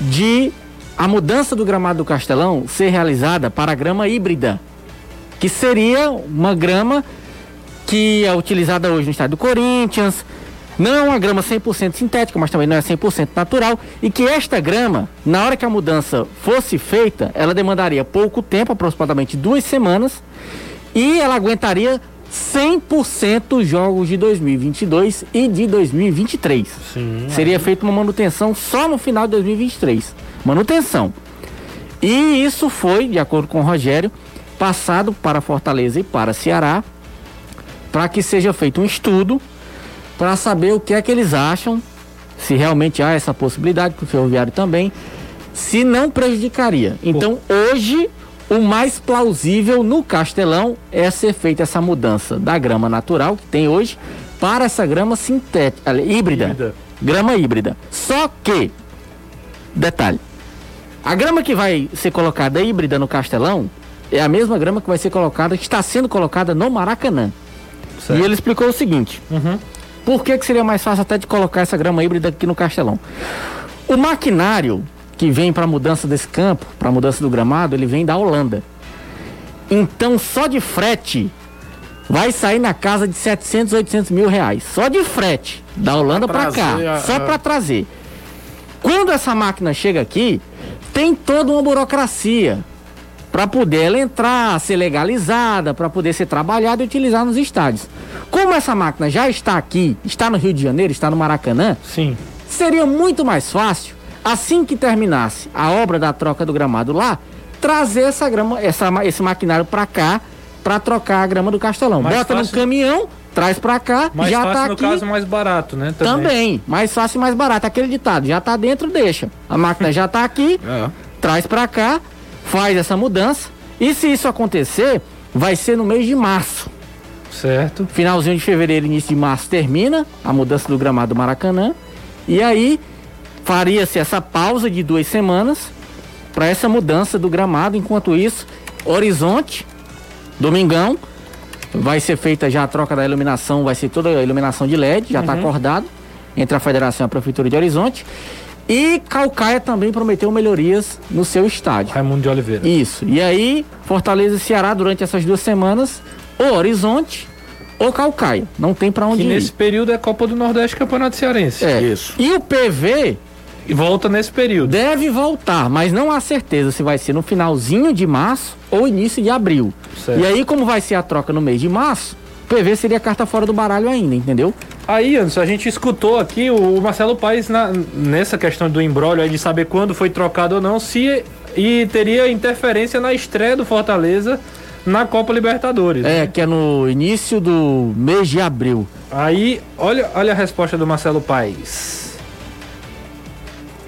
de a mudança do gramado do Castelão ser realizada para a grama híbrida, que seria uma grama que é utilizada hoje no estádio do Corinthians, não é uma grama 100% sintética, mas também não é 100% natural, e que esta grama, na hora que a mudança fosse feita, ela demandaria pouco tempo, aproximadamente duas semanas, e ela aguentaria 100% os jogos de 2022 e de 2023. Sim. Seria feita uma manutenção só no final de 2023. Manutenção. E isso foi, de acordo com o Rogério, passado para Fortaleza e para Ceará, para que seja feito um estudo para saber o que é que eles acham, se realmente há essa possibilidade, para o ferroviário também, se não prejudicaria. Então, hoje, o mais plausível no Castelão é ser feita essa mudança da grama natural que tem hoje para essa grama sintética, híbrida, Híbrida. grama híbrida. Só que, detalhe, a grama que vai ser colocada híbrida no Castelão é a mesma grama que vai ser colocada, que está sendo colocada no Maracanã. Certo. E ele explicou o seguinte: Uhum. por que, que seria mais fácil até de colocar essa grama híbrida aqui no Castelão? O maquinário que vem para a mudança desse campo, para a mudança do gramado, ele vem da Holanda. Então, só de frete vai sair na casa de 700, 800 mil reais. Só de frete da Holanda para cá, a- só para trazer. Quando essa máquina chega aqui, tem toda uma burocracia para poder ela entrar, ser legalizada, para poder ser trabalhada e utilizar nos estádios. Como essa máquina já está aqui, está no Rio de Janeiro, está no Maracanã, Sim. seria muito mais fácil, assim que terminasse a obra da troca do gramado lá, trazer essa grama, essa, esse maquinário para cá, para trocar a grama do Castelão. Mais Bota fácil- no caminhão, traz para cá, Mais já fácil tá no aqui. caso, mais barato, né? Também, mais fácil e mais barato. Aquele ditado, já tá dentro, deixa. A máquina já tá aqui, É. traz para cá, faz essa mudança. E se isso acontecer, vai ser no mês de março. Certo. Finalzinho de fevereiro, início de março termina a mudança do gramado do Maracanã. E aí faria-se essa pausa de duas semanas para essa mudança do gramado. Enquanto isso, Horizonte, domingão, vai ser feita já a troca da iluminação, vai ser toda a iluminação de LED, já está acordado entre a Federação e a Prefeitura de Horizonte. E Calcaia também prometeu melhorias no seu estádio. Raimundo de Oliveira. Isso. E aí, Fortaleza e Ceará, durante essas duas semanas, ou Horizonte ou Calcaia. Não tem pra onde Que ir. nesse período é Copa do Nordeste e Campeonato Cearense. É. Isso. E o PV E volta nesse período. deve voltar, mas não há certeza se vai ser no finalzinho de março ou início de abril. Certo. E aí, como vai ser a troca no mês de março, o PV seria carta fora do baralho ainda, entendeu? Aí, Anderson, a gente escutou aqui o Marcelo Paes na- nessa questão do embrólio aí de saber quando foi trocado ou não, se e teria interferência na estreia do Fortaleza na Copa Libertadores. É, que é no início do mês de abril. Aí, olha, olha a resposta do Marcelo Paes.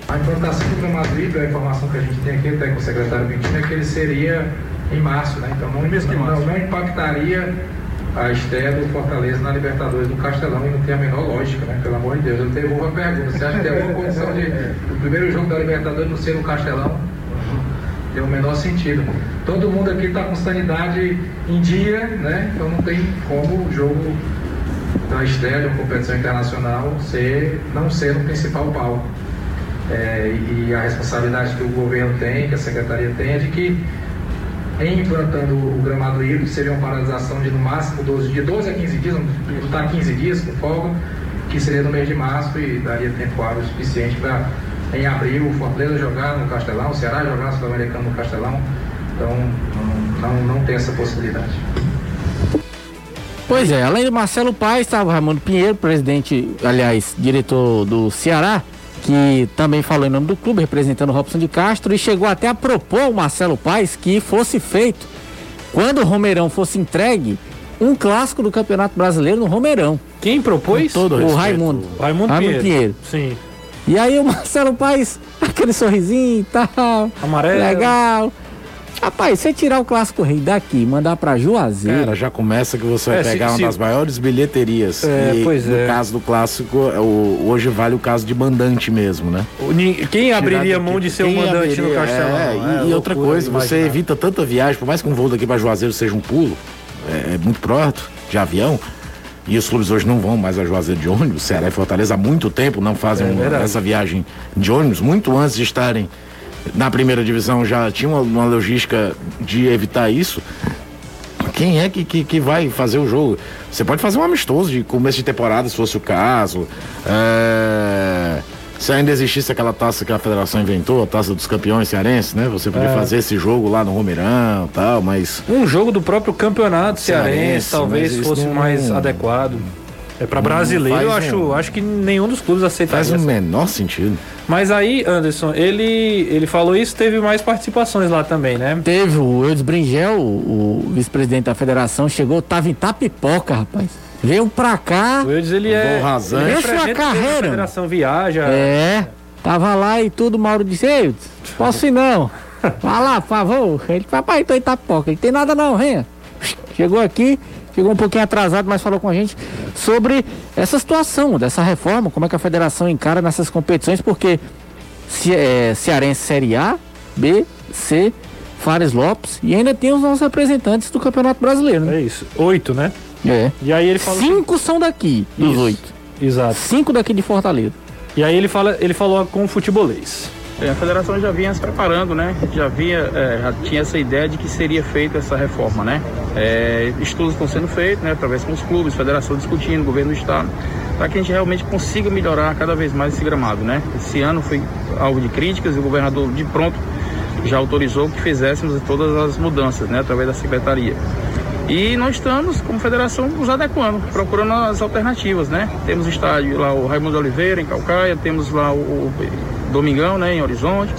A implantação do gramado híbrido, a informação que a gente tem aqui até com o secretário Quintino, é que ele seria em março, né? Então não, não, não impactaria a estreia do Fortaleza na Libertadores do Castelão e não tem a menor lógica, né? Pelo amor de Deus. Eu devolvo a pergunta. Você acha que tem alguma condição de o primeiro jogo da Libertadores não ser no Castelão? Tem o menor sentido. Todo mundo aqui está com sanidade em dia, né? Então não tem como o jogo da estreia de uma competição internacional ser, não ser no principal palco. É, e a responsabilidade que o governo tem, que a secretaria tem, é de que em implantando o gramado híbrido, seria uma paralisação de no máximo 12 dias, 12 a 15 dias, vamos botar 15 dias com folga, que seria no mês de março e daria tempo hábil suficiente para em abril o Fortaleza jogar no Castelão, o Ceará jogar no Sul-Americano no Castelão. Então não, não, não tem essa possibilidade. Pois é, além do Marcelo Paes, estava Raimundo Pinheiro, presidente, aliás, diretor do Ceará, que também falou em nome do clube, representando o Robson de Castro, e chegou até a propor ao Marcelo Paes que fosse feito, quando o Romeirão fosse entregue, um clássico do Campeonato Brasileiro no Romeirão. Quem propôs? Com todo o respeito. Raimundo. Raimundo, Raimundo Pinheiro. Pinheiro. Sim. E aí o Marcelo Paes, aquele sorrisinho e tal, Amarelo. legal. Rapaz, você tirar o Clássico Rei daqui e mandar pra Juazeiro, Cara, já começa que você vai É, se- pegar se- uma das maiores bilheterias. É, e pois no é. caso do clássico, é o- hoje vale o caso de mandante mesmo, né? Quem abriria mão de ser o mandante no abriria- Castelão? é, e, É e outra coisa, você evita tanta viagem, por mais que um voo daqui para Juazeiro seja um pulo, é, é muito próximo de avião. E os clubes hoje não vão mais a Juazeiro de ônibus. Ceará e Fortaleza há muito tempo não fazem É essa viagem de ônibus, muito antes de estarem na primeira divisão já tinha uma, uma logística de evitar isso. Quem é que, que, que vai fazer o jogo? Você pode fazer um amistoso de começo de temporada, se fosse o caso. É, Se ainda existisse aquela taça que a federação inventou, a taça dos campeões cearenses, né? Você podia É. fazer esse jogo lá no Romeirão e tal, mas. Um jogo do próprio campeonato cearense, Cearense, talvez fosse não- mais adequado. É pra Não brasileiro, eu acho, um- acho que nenhum dos clubes aceitaria. Faz o essa. menor sentido. Mas aí, Anderson, ele, ele falou isso, teve mais participações lá também, né? Teve o Eudes Bringel, o, o vice-presidente da federação, chegou, tava em Tapipoca, rapaz. Veio pra cá, O Eudes, ele é. Rasante. ele Deixa representa a a carreira. Federação Viaja. é, tava lá e tudo, Mauro disse, ei, Eudes, posso ir não. Vai lá, por favor. Ele, papai, tô em Tapipoca. Ele tem nada não, venha. Chegou aqui, chegou um pouquinho atrasado, mas falou com a gente sobre essa situação, dessa reforma, como é que a federação encara nessas competições, porque Ce é, Cearense Série A, B, C, Fares Lopes e ainda tem os nossos representantes do Campeonato Brasileiro, né? É isso. Oito, né? É. E aí ele. Cinco são daqui, dos Isso. oito. Exato. Cinco daqui de Fortaleza. E aí ele, fala, ele falou com o futebolês. É, A federação já vinha se preparando, né? Já vinha, é, já tinha essa ideia de que seria feita essa reforma, né? É, estudos estão sendo feitos, né? Através com os clubes, federação discutindo, governo do estado, para que a gente realmente consiga melhorar cada vez mais esse gramado, né? Esse ano foi alvo de críticas e o governador de pronto já autorizou que fizéssemos todas as mudanças, né? Através da secretaria. E nós estamos, como federação, nos adequando, procurando as alternativas, né? Temos estádio lá, o Raimundo Oliveira, em Calcaia, temos lá o, o Domingão, né, em Horizonte.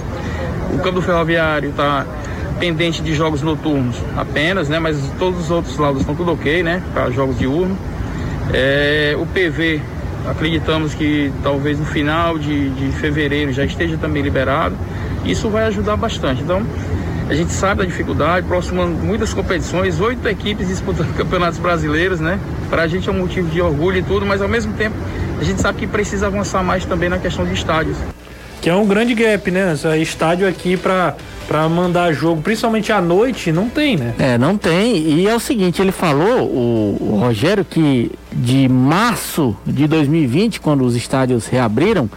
O campo do Ferroviário está pendente de jogos noturnos apenas, né? Mas todos os outros lados estão tudo ok, né? Para jogos diurnos. É, o PV, acreditamos que talvez no final de, de fevereiro já esteja também liberado. Isso vai ajudar bastante. Então, a gente sabe da dificuldade, próximo ano muitas competições, oito equipes disputando campeonatos brasileiros, né? Para a gente é um motivo de orgulho e tudo, mas ao mesmo tempo a gente sabe que precisa avançar mais também na questão de estádios. Que é um grande gap, né? Esse estádio aqui pra, pra mandar jogo, principalmente à noite, não tem, né? É, não tem. E é o seguinte, ele falou, o, o Rogério, que de março de 2020, quando os estádios reabriram,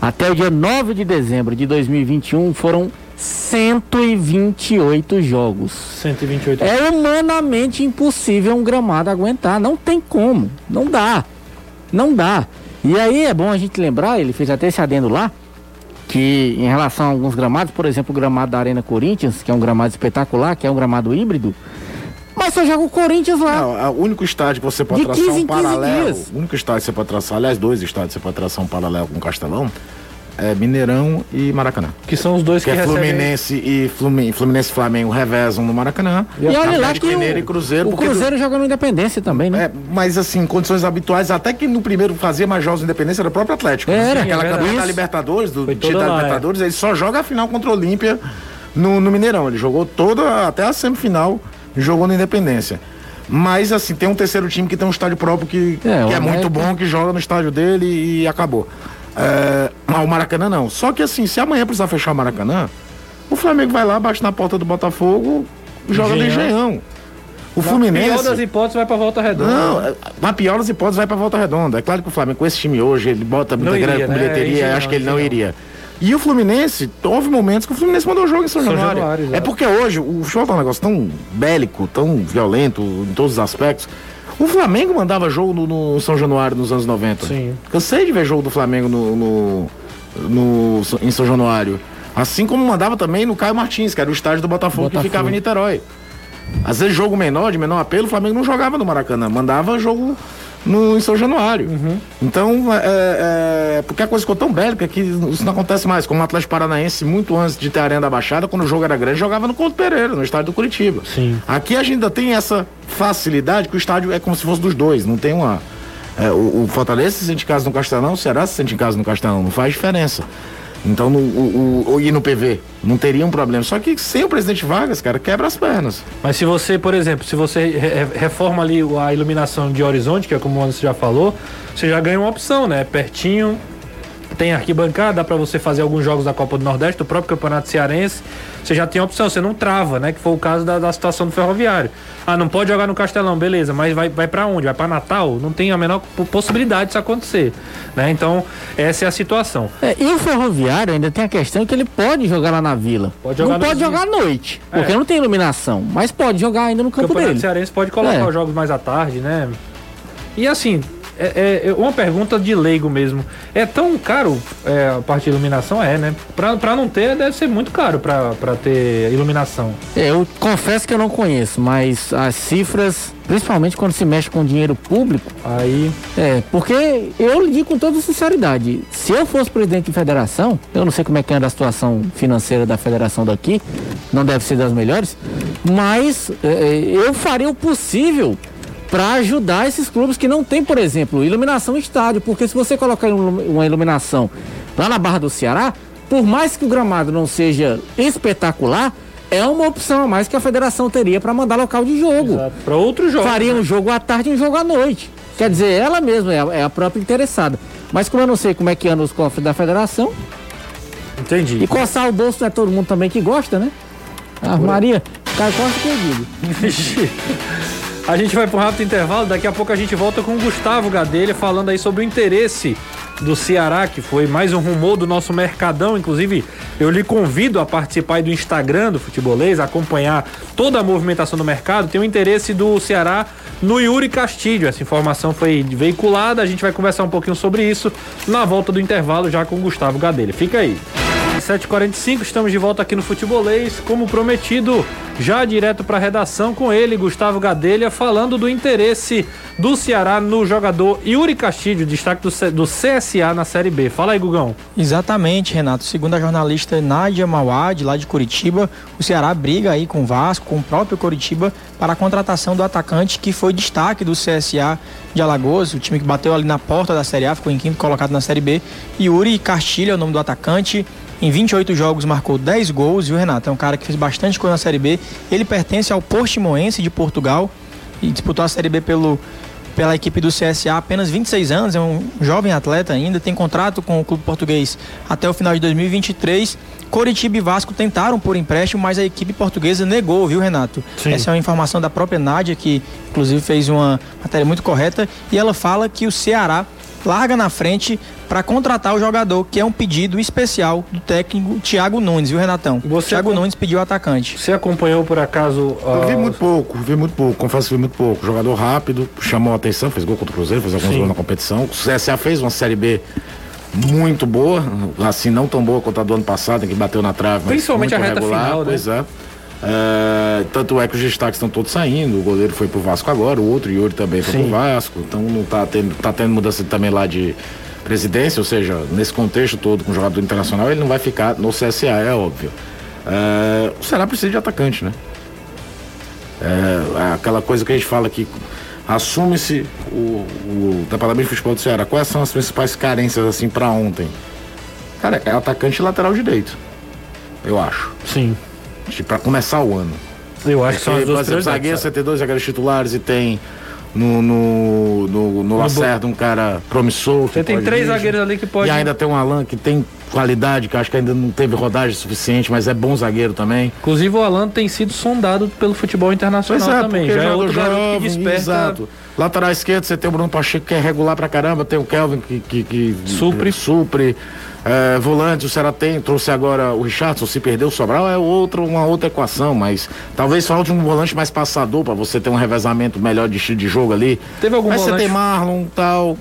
até o dia 9 de dezembro de 2021 foram 128 jogos. 128. É humanamente impossível um gramado aguentar. Não tem como. Não dá. Não dá. E aí é bom a gente lembrar, ele fez até esse adendo lá, que em relação a alguns gramados, por exemplo, o gramado da Arena Corinthians, que é um gramado espetacular, que é um gramado híbrido, mas só joga o Corinthians lá. Não, é o único estádio que você pode De traçar 15 em um 15 paralelo. dias. O único estádio que você pode traçar, aliás, dois estádios que você pode traçar um paralelo com o Castelão, é Mineirão e Maracanã. Que são os dois Que que, é recebem. Fluminense e Fluminense, Fluminense e Flamengo revezam no Maracanã. E olha lá Atlético que Mineiro o, e Cruzeiro. o Cruzeiro joga no Independência também, né? É, mas assim, condições habituais, até que no primeiro fazia mais jogos de independência, era o próprio Atlético. né? Era, Aquela é campanha da. Libertadores, do título da é. Libertadores, ele só joga a final contra o Olímpia no, no Mineirão. Ele jogou toda, até a semifinal, jogou na Independência. Mas assim, tem um terceiro time que tem um estádio próprio que É, que é muito bom, que joga no estádio dele e acabou. É, o Maracanã não. Só que assim, se amanhã precisar fechar o Maracanã, o Flamengo vai lá, bate na porta do Botafogo, joga no Engenhão. Engenhão. O Na Fluminense. pior das hipóteses, vai pra volta redonda. Não, é- na pior das hipóteses vai pra volta redonda. É claro que o Flamengo, com esse time hoje, ele bota muita grana com né? bilheteria, Engenhão, acho que ele não Engenhão. iria. E o Fluminense, houve momentos que o Fluminense mandou jogo em São, São Januário. Januário, é porque hoje o futebol tá um negócio tão bélico, tão violento em todos os aspectos. O Flamengo mandava jogo no, no São Januário nos anos 90. Sim. Cansei de ver jogo do Flamengo no, no- no- em São Januário. Assim como mandava também no Caio Martins, que era o estádio do Botafogo, Botafogo. que ficava em Niterói. Às vezes jogo menor, de menor apelo, o Flamengo não jogava no Maracanã, mandava jogo no, em São Januário. Então, é, é, porque a coisa ficou tão bélica que isso não acontece mais. Como o Atlético Paranaense, muito antes de ter a Arena da Baixada, quando o jogo era grande, jogava no Couto Pereira, no estádio do Curitiba. Sim. Aqui a gente ainda tem essa facilidade que o estádio é como se fosse dos dois, não tem uma. É, o, o Fortaleza se sente em casa no Castelão, o Ceará se sente em casa no Castelão, não faz diferença. Então, no, o, o, e no PV, não teria um problema. Só que sem o presidente Vargas, cara, quebra as pernas. Mas se você, por exemplo, se você re- re- reforma ali a iluminação de horizonte, que é como o Anderson já falou, você já ganha uma opção, né? Pertinho, tem arquibancada, dá pra você fazer alguns jogos da Copa do Nordeste, do próprio Campeonato Cearense. Você já tem a opção, você não trava, né? Que foi o caso da, da situação do Ferroviário. Ah, não pode jogar no Castelão, beleza, mas vai, vai para onde? Vai pra Natal? Não tem a menor po- possibilidade disso acontecer, né? Então, essa é a situação. É, e o Ferroviário ainda tem a questão que ele pode jogar lá na vila. Pode jogar não pode dias. jogar à noite, É. porque não tem iluminação. Mas pode jogar ainda no O campo Campeonato dele. Cearense pode colocar É. os jogos mais à tarde, né? E assim, é, é uma pergunta de leigo mesmo. É tão caro é, a parte de iluminação? É, né? Pra, pra não ter, deve ser muito caro pra, pra ter iluminação. É, eu confesso que eu não conheço, mas as cifras, principalmente quando se mexe com dinheiro público, Aí. é, porque eu lhe digo com toda sinceridade, se eu fosse presidente de federação, eu não sei como é que anda a situação financeira da federação daqui, não deve ser das melhores, mas é, eu faria o possível para ajudar esses clubes que não têm, por exemplo, iluminação estádio, porque se você colocar uma iluminação lá na Barra do Ceará, por mais que o gramado não seja espetacular, é uma opção a mais que a federação teria para mandar local de jogo. Pra outro jogo. Faria um jogo à tarde e um jogo à noite. Quer dizer, ela mesma é a, é a própria interessada. Mas como eu não sei como é que anda os cofres da federação, Entendi. e coçar o bolso não é todo mundo também que gosta, né? Ah, Maria, cai costa que eu digo. A gente vai para um rápido intervalo, daqui a pouco a gente volta com o Gustavo Gadelha falando aí sobre o interesse do Ceará, que foi mais um rumor do nosso Mercadão. Inclusive, eu lhe convido a participar do Instagram do Futebolês, acompanhar toda a movimentação do mercado. Tem o interesse do Ceará no Yuri Castilho. Essa informação foi veiculada, a gente vai conversar um pouquinho sobre isso na volta do intervalo já com o Gustavo Gadelha. Fica aí. 7h45, estamos de volta aqui no Futebolês, como prometido, já direto para a redação com ele, Gustavo Gadelha, falando do interesse do Ceará no jogador Yuri Castilho, destaque do, do CSA na Série B. Fala aí, Gugão. Exatamente, Renato. Segundo a jornalista Nádia Mauad, lá de Curitiba, o Ceará briga aí com o Vasco, com o próprio Curitiba, para a contratação do atacante que foi destaque do CSA de Alagoas, o time que bateu ali na porta da Série A, ficou em quinto colocado na Série B. Yuri Castilho é o nome do atacante. Em 28 jogos marcou 10 gols, viu, Renato? É um cara que fez bastante coisa na Série B. Ele pertence ao Portimonense de Portugal e disputou a Série B pelo pela equipe do CSA, apenas 26 anos, é um jovem atleta ainda, tem contrato com o clube português até o final de 2023. Coritiba e Vasco tentaram por empréstimo, mas a equipe portuguesa negou, viu, Renato? Sim. Essa é uma informação da própria Nádia, que inclusive fez uma matéria muito correta, e ela fala que o Ceará larga na frente para contratar o jogador, que é um pedido especial do técnico Thiago Nunes, viu, Renatão? Você Thiago acom- Nunes pediu o atacante. Você acompanhou por acaso. Eu vi ah, muito pouco, vi muito pouco, confesso que vi muito pouco. Jogador rápido, chamou a atenção, fez gol contra o Cruzeiro, fez alguns gols na competição. O CSA fez uma Série B muito boa, assim, não tão boa quanto a do ano passado, em que bateu na trave, Principalmente muito a reta regular, final, né? Pois é. É, tanto é que os destaques estão todos saindo, o goleiro foi pro Vasco agora, o outro Yuri também foi Sim. pro Vasco, então não tá tendo, tá tendo mudança também lá de presidência, ou seja, nesse contexto todo com o jogador internacional, ele não vai ficar no CSA, é óbvio. É, o Ceará precisa de atacante, né? É, aquela coisa que a gente fala que assume-se o, o departamento de futebol do Ceará. Quais são as principais carências assim para ontem? Cara, é atacante e lateral direito. Eu acho. Sim. Para começar o ano. Eu acho que são as Porque, duas exemplo, zagueiro, você tem dois zagueiros titulares e tem no, no, no, no Lacerda um cara promissor. Você tem três vir. zagueiros ali que pode. E ainda tem um Alan que tem qualidade, que acho que ainda não teve rodagem suficiente, mas é bom zagueiro também. Inclusive o Alan tem sido sondado pelo futebol internacional também. porque Já é outro garoto que jovem, desperta. Exato. Lateral esquerdo, você tem o Bruno Pacheco que é regular pra caramba, tem o Kelvin que, que, que Supre. supre. É, volante, o Ceará tem, trouxe agora o Richardson, se perdeu o Sobral é outro, uma outra equação, mas talvez falte um volante mais passador pra você ter um revezamento melhor de estilo de jogo ali. Teve algum mas volante? você tem Marlon tal.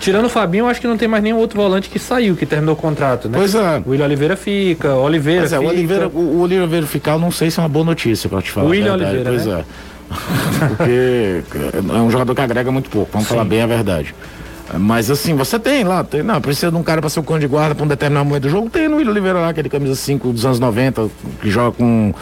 Tirando o Fabinho, eu acho que não tem mais nenhum outro volante que saiu, que terminou o contrato, né? Pois é. O William Oliveira fica, o Oliveira Mas é, fica. o Oliveira, o, o Oliveira ficar, eu não sei se é uma boa notícia pra te falar. a William verdade, Oliveira, Pois né? é. Porque é um jogador que agrega muito pouco, vamos falar bem a verdade. Mas assim, você tem lá, tem, não, precisa de um cara pra ser o cão de guarda pra um determinado momento do jogo. Tem no William Oliveira lá, aquele camisa 5 dos anos 90, que joga com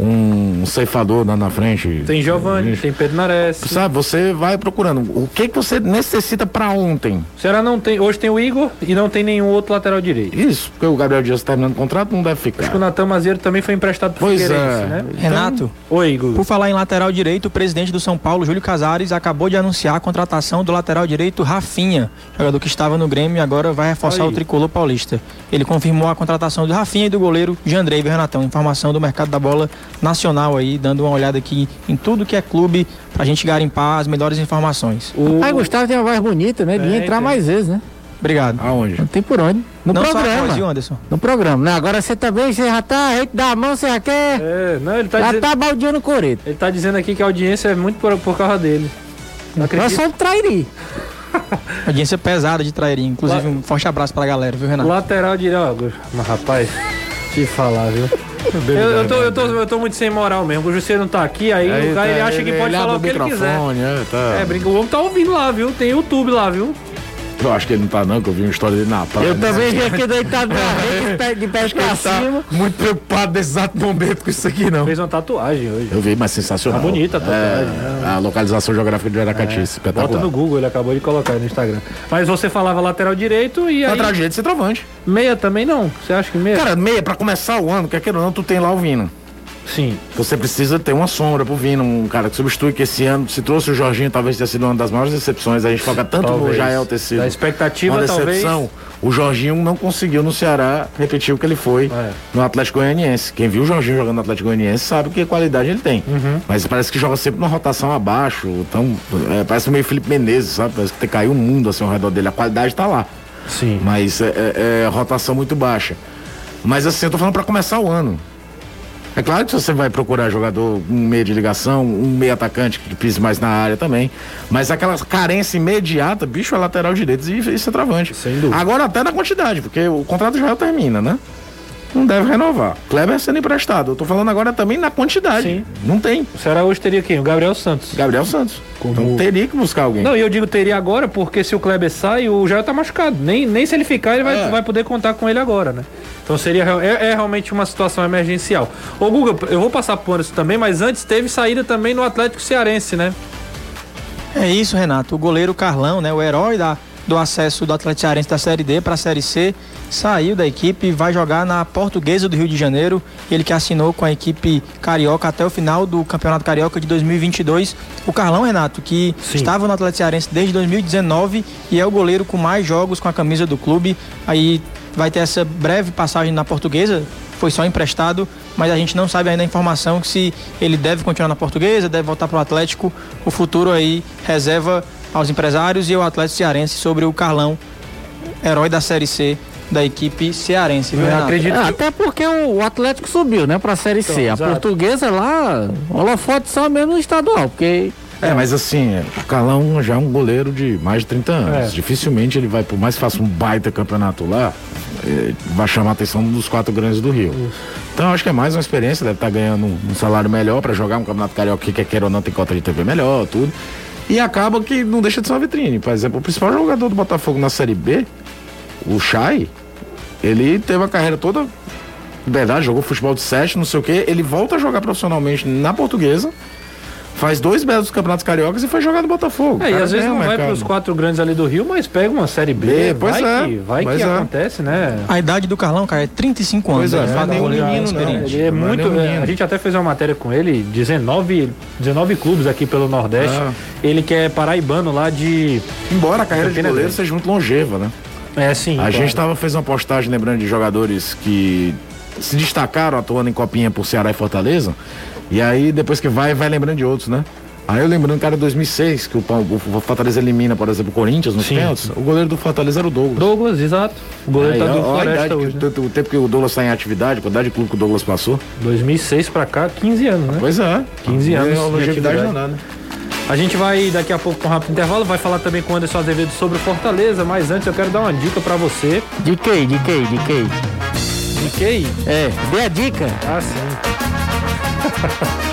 um ceifador na, na frente. Tem Giovanni, tem Pedro Nares. Sabe, você vai procurando. O que que você necessita pra ontem? O Ceará não tem. Hoje tem o Igor e não tem nenhum outro lateral direito. Isso, porque o Gabriel Dias tá terminando o contrato, não deve ficar. Acho que o Natan Mazeiro também foi emprestado pro Pois Figueirense, é. né? Renato, Oi, Igor. Por falar em lateral direito, o presidente do São Paulo, Júlio Casares, acabou de anunciar a contratação do lateral direito Rafinha, jogador que estava no Grêmio e agora vai reforçar Aí. o tricolor paulista. Ele confirmou a contratação do Rafinha e do goleiro Jandrei Renatão. Informação do mercado da bola nacional aí, dando uma olhada aqui em tudo que é clube pra gente garimpar as melhores informações. O... Pai Gustavo tem uma voz bonita, né? Devia É, entrar tem. mais vezes, né? Obrigado. Aonde? Não tem por onde. No Não só programa. voz, viu, Anderson? No programa. Não, agora você também, você já tá, a gente dá a mão, você já quer. É, não, ele tá, já dizendo, tá baldeando o coreto. ele tá dizendo aqui que a audiência é muito por, por causa dele. Não Nós acredito. somos trairi. Audiência pesada de Trairinho. Inclusive, um forte abraço pra galera, viu, Renato? Lateral direito, ó, mas rapaz, te falar, viu? Eu, eu, tô, eu, tô, eu tô muito sem moral mesmo. O Jusceiro não tá aqui, aí, o cara ele acha que pode falar o que ele quiser. É, tá. É, brinca, o homem tá ouvindo lá, viu? Tem YouTube lá, viu? Eu acho que ele não tá não, que eu vi uma história dele na praia. Eu também vi aqui deitado na rede, de pés pra tá cima. muito preocupado nesse exato momento com isso aqui, não. Fez uma tatuagem hoje. Eu vi, mas sensacional. Tá bonita a tatuagem. É, a localização geográfica de Aracati, Bota espetacular. no Google, ele acabou de colocar aí no Instagram. Mas você falava lateral direito e aí. Lateral direito centroavante. Meia também não? Você acha que meia? Cara, meia, pra começar o ano, quer queira ou não, tu tem lá o Vino. Sim. Você precisa ter uma sombra pro Vino, um cara que substitui que esse ano, se trouxe o Jorginho, talvez tenha sido uma das maiores decepções. A gente foca tanto Talvez. no Jael ter sido Da expectativa, uma talvez. decepção. O Jorginho não conseguiu no Ceará repetir o que ele foi É. no Atlético Goianiense. Quem viu o Jorginho jogando no Atlético Goianiense sabe que qualidade ele tem. Uhum. Mas parece que joga sempre numa rotação abaixo. Então, é, parece meio Felipe Menezes, sabe? Parece que caiu o mundo assim ao redor dele. A qualidade tá lá. Sim. Mas é, é- é rotação muito baixa. Mas assim, eu tô falando pra começar o ano. É claro que você vai procurar jogador, um meio de ligação, um meio atacante que pise mais na área também. Mas aquela carência imediata, bicho, é lateral direito e, e centroavante. Sem dúvida. Agora até na quantidade, porque o contrato já termina, né? Não deve renovar. Kleber sendo emprestado. Eu tô falando agora também na quantidade. Sim. Não tem. O Ceará hoje teria quem? O Gabriel Santos. Gabriel Santos. Então teria que buscar alguém. Não, e eu digo teria agora, porque se o Kleber sai, o Jair tá machucado. Nem, nem se ele ficar, ele vai, É. vai poder contar com ele agora, né? Então seria é, é realmente uma situação emergencial. Ô Guga, eu vou passar por isso também, mas antes teve saída também no Atlético Cearense, né? É isso, Renato. O goleiro Carlão, né, o herói da, do acesso do Atlético Cearense da Série D para a Série C, saiu da equipe e vai jogar na Portuguesa do Rio de Janeiro. Ele que assinou com a equipe carioca até o final do Campeonato Carioca de 2022. O Carlão, Renato, que Sim. estava no Atlético Cearense desde 2019 e é o goleiro com mais jogos com a camisa do clube. Aí vai ter essa breve passagem na Portuguesa, foi só emprestado, mas a gente não sabe ainda a informação que se ele deve continuar na Portuguesa, deve voltar para o Atlético. O futuro aí reserva aos empresários e ao Atlético Cearense sobre o Carlão, herói da Série C da equipe cearense. Viu, acredito É, que até porque o, Atlético subiu, né, pra Série C. A exato. portuguesa lá, holofote só mesmo no estadual, porque É, mas assim, o Carlão já é um goleiro de mais de 30 anos. É. Dificilmente ele vai, por mais que faça um baita campeonato lá, eh, vai chamar a atenção dos quatro grandes do Rio. Então eu acho que é mais uma experiência, deve estar ganhando um, um salário melhor para jogar um campeonato carioca que quer queira ou não tem cota de TV melhor, tudo. E acaba que não deixa de ser uma vitrine. Por exemplo, o principal jogador do Botafogo na Série B, o Chay, ele teve a carreira toda, verdade, jogou futebol de sete, não sei o quê. Ele volta a jogar profissionalmente na portuguesa. Faz dois belos campeonatos cariocas e foi jogar no Botafogo. É, e às vezes não vai mercado. para os quatro grandes ali do Rio, mas pega uma Série B. É, pois vai é, que, vai pois que é. acontece, né? A idade do Carlão, cara, é 35 anos. Pois é, né? não é goleiro menino, não. experiente. Ele é Não é muito. é, menino. a gente até fez uma matéria com ele, 19, 19 clubes aqui pelo Nordeste. Ah. Ele que é paraibano lá de. Embora a carreira de goleiro seja muito longeva, né? É, sim. A claro. gente tava, fez uma postagem lembrando de jogadores que se destacaram atuando em copinha por Ceará e Fortaleza. E aí, depois que vai, vai lembrando de outros, né? Aí eu lembrando, cara, 2006, que o, o Fortaleza elimina, por exemplo, o Corinthians nos pênaltis. O goleiro do Fortaleza era o Douglas. Douglas, exato. O goleiro Aí, tá do Floresta que- hoje. Né? tanto o tempo que o Douglas está em atividade, a quantidade de clube que o Douglas passou. 2006 pra cá, 15 anos, né? Pois é. 15 anos É uma de longevidade danada. A gente vai daqui a pouco com um rápido intervalo, vai falar também com o Anderson Azevedo sobre o Fortaleza, mas antes eu quero dar uma dica pra você. de quem, de quem, de quem? De quem? É, dê a dica. Ah, sim.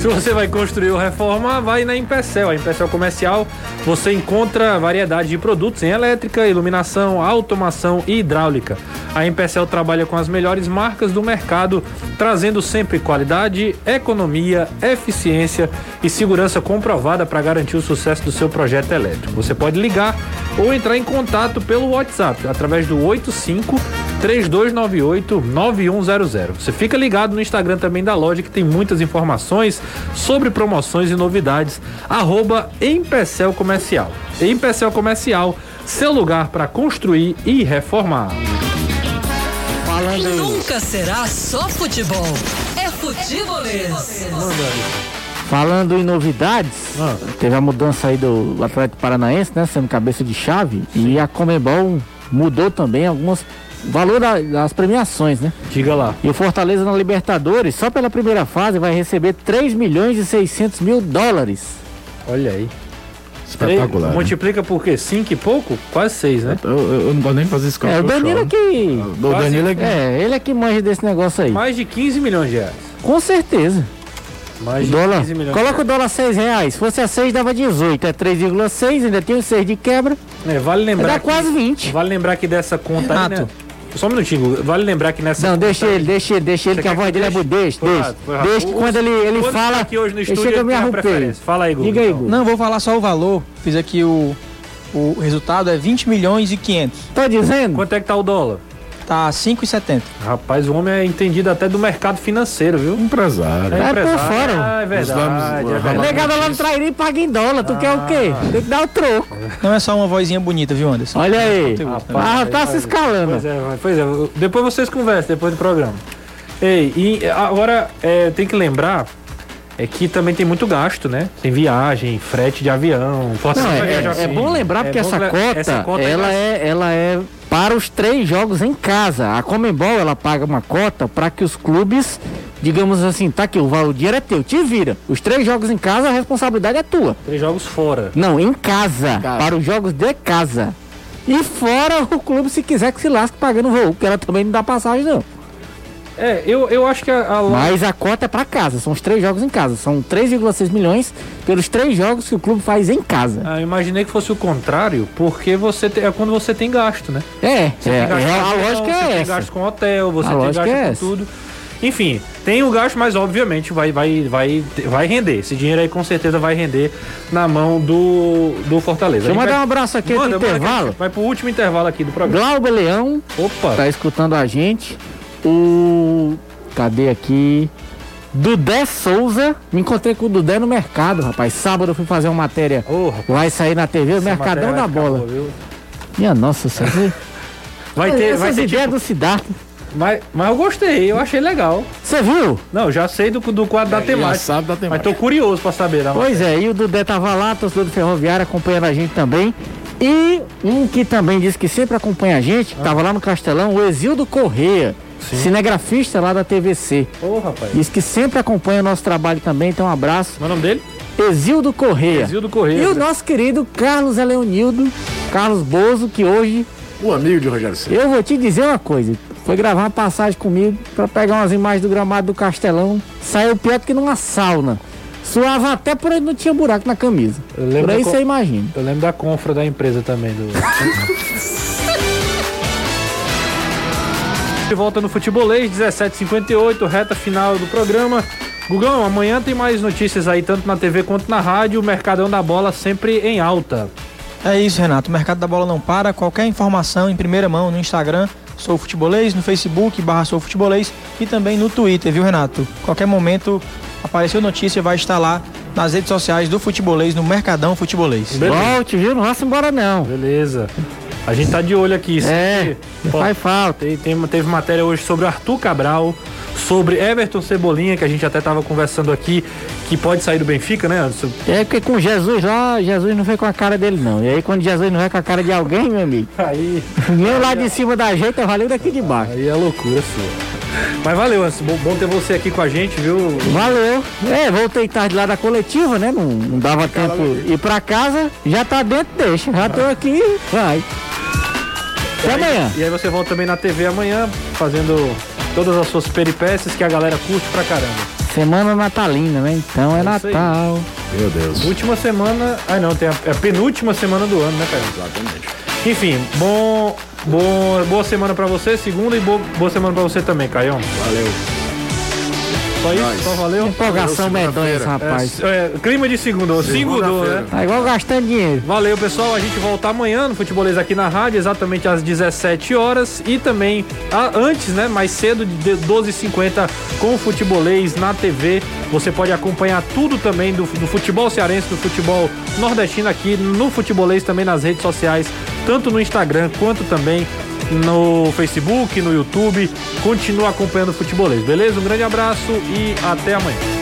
Se você vai construir ou reformar, vai na Empecel. A Empecel Comercial você encontra variedade de produtos em elétrica, iluminação, automação e hidráulica. A Empecel trabalha com as melhores marcas do mercado, trazendo sempre qualidade, economia, eficiência e segurança comprovada para garantir o sucesso do seu projeto elétrico. Você pode ligar ou entrar em contato pelo WhatsApp através do 85 3298 9100. Você fica ligado no Instagram também da loja que tem muitas informações sobre promoções e novidades. Arroba Empecel Comercial. Empecel Comercial, seu lugar para construir e reformar. Falando em, Nunca será só futebol. É futebolês. falando em novidades, Ah. teve a mudança aí do Atlético Paranaense, né, sendo cabeça de chave, e a Comebol mudou também algumas valor da- das premiações, né? Diga lá. E o Fortaleza na Libertadores, só pela primeira fase, vai receber 3 milhões e 600 mil dólares. Olha aí. Espetacular. né? Multiplica por quê? 5 e pouco? Quase 6, né? Eu, eu- eu não gosto nem fazer esse É, cálculo. o Danilo é que. choro. O Danilo é que. É, ele é que manja desse negócio aí. Mais de 15 milhões de reais. Com certeza. Mais de Dólar. 15 milhões. Coloca o dólar a 6 reais. Se fosse a 6, dava 18. É 3,6, ainda tem os 6 de quebra. É, vale lembrar Dá que, quase 20. Vale lembrar que dessa conta aí, né? Só um minutinho, vale lembrar que nessa Não, deixa ele, deixa ele, deixa ele, que a voz dele é eu boa. Deixa, deixa. que quando ele, ele Quando fala. tá aqui hoje no estúdio, chega a me arrupei. preferência. Fala aí, Guga. Diga aí, então. Guga. Não, vou falar só o valor. Fiz aqui o, o resultado, é 20 milhões e 500. Tô dizendo? Quanto é que tá o dólar? Tá 5,70. Rapaz, o homem é entendido até do mercado financeiro, viu? Empresário. É por empresário. fora. Ah, é verdade, Vamos- é verdade. Negada lá no trairia e paga em dólar. Tu quer o quê? Tem que dar o troco. Não é só uma vozinha bonita, viu, Anderson? Olha aí. Conteúdo Ah, tá se escalando. Pois é, pois é. Depois vocês conversam, depois do programa. Ei, e agora é, tem que lembrar é que também tem muito gasto, né? Tem viagem, frete de avião. Força Não, é, viajar é assim. bom lembrar porque É bom essa, le- cota, essa cota ela, mais- é, ela é para os três jogos em casa. A Comembol ela paga uma cota para que os clubes, digamos assim, tá aqui, o dinheiro é teu, te vira. Os três jogos em casa, a responsabilidade é tua. Três jogos fora. Não, em casa, Casa. para os jogos de casa. E fora o clube, se quiser que se lasque pagando voo, porque ela também não dá passagem, não. É, eu, eu acho que a, a Mas a cota é para casa, são os três jogos em casa. São 3,6 milhões pelos três jogos que o clube faz em casa. Ah, eu imaginei que fosse o contrário, porque você tem- é quando você tem gasto, né? É, Você é, tem gasto é, a avião, lógica você é tem essa. gasto com hotel, você A tem gasto é com tudo. Enfim, tem o gasto, mas obviamente vai, vai, vai, vai render. Esse dinheiro aí com certeza vai render na mão do, do Fortaleza. Deixa eu mandar um vai- abraço aqui Manda, no intervalo. Vai pro último intervalo aqui do programa. Glauber Leão Opa! tá escutando a gente. O. Cadê aqui? Dudé Souza. Me encontrei com o Dudé no mercado, rapaz. Sábado eu fui fazer uma matéria. Rapaz, Vai sair na TV, o Mercadão matéria da vai Bola. boa, viu? Minha nossa senhora. Vai ter, vai Essas ter ideias tipo, do Siddhartha. mas, mas eu gostei, eu achei legal. Você viu? Não, já sei do, do quadro da Já temática. sabe da Mas temática. tô curioso pra saber. Da Pois é, e o Dudé tava lá, torcedor do Ferroviário, acompanhando a gente também. E um que também disse que sempre acompanha a gente, que tava lá no Castelão, o Exildo Correia, cinegrafista lá da TVC. Ô, rapaz. Diz que sempre acompanha o nosso trabalho também, então um abraço. Qual é o nome dele? Exildo Correia. Exildo Correia. E o nosso querido Carlos Eleonildo, Carlos Bozo, que hoje, O amigo de Rogério Ceni. eu vou te dizer uma coisa. Foi gravar uma passagem comigo pra pegar umas imagens do gramado do Castelão. Saiu pior do que numa sauna. Suava até por aí não tinha buraco na camisa. Por aí você imagina. Eu lembro da confra da empresa também. Do... De volta no Futebolês, 17h58, reta final do programa. Gugão, amanhã tem mais notícias aí, tanto na TV quanto na rádio. O Mercadão da Bola sempre em alta. É isso, Renato. O mercado da bola não para. Qualquer informação em primeira mão no Instagram, sou futebolês, no Facebook, barra sou futebolês e também no Twitter, viu, Renato? Qualquer momento apareceu notícia, vai estar lá nas redes sociais do futebolês, no Mercadão Futebolês. Beleza. Volte, viu? Não vá embora não. Beleza. A gente tá de olho aqui. É, Ó, faz falta. Tem, tem- teve matéria hoje sobre Arthur Cabral, sobre Everton Cebolinha, que a gente até tava conversando aqui, que pode sair do Benfica, né, Anderson? É porque com Jesus lá, Jesus não veio com a cara dele não. E aí quando Jesus não vai com a cara de alguém, meu amigo, Aí, nem lá de cima da gente, valeu daqui de baixo. aí é loucura sua. Mas valeu, Anderson. Bom, bom ter você aqui com a gente, viu? Valeu. É, voltei tarde lá da coletiva, né? Não, não dava tempo ir pra casa, já tá dentro, deixa. Já tô aqui, vai. Até amanhã. E aí você volta também na TV amanhã, fazendo todas as suas peripécias que a galera curte pra caramba. Semana natalina, né? Então é É. Natal. Meu Deus. Última semana. Ah, não, tem a, é a penúltima semana do ano, né, Caio? Exatamente. Enfim, bom, bom, boa semana pra você, segunda e boa, boa semana pra você também, Caião. Valeu. Só isso? Nós. Só valeu? Empolgação medonha rapaz. É, é, clima de segunda, segundou, né? Tá igual gastando dinheiro. Valeu, pessoal. A gente volta amanhã no Futebolês aqui na rádio, exatamente às 17 horas. E também ah, antes, né? Mais cedo, de 12h50, com o Futebolês na TV. Você pode acompanhar tudo também do, do futebol cearense, do futebol nordestino aqui no Futebolês, também nas redes sociais, tanto no Instagram quanto também no Facebook, no YouTube. Continua acompanhando o Futebolês, beleza? Um grande abraço e até amanhã.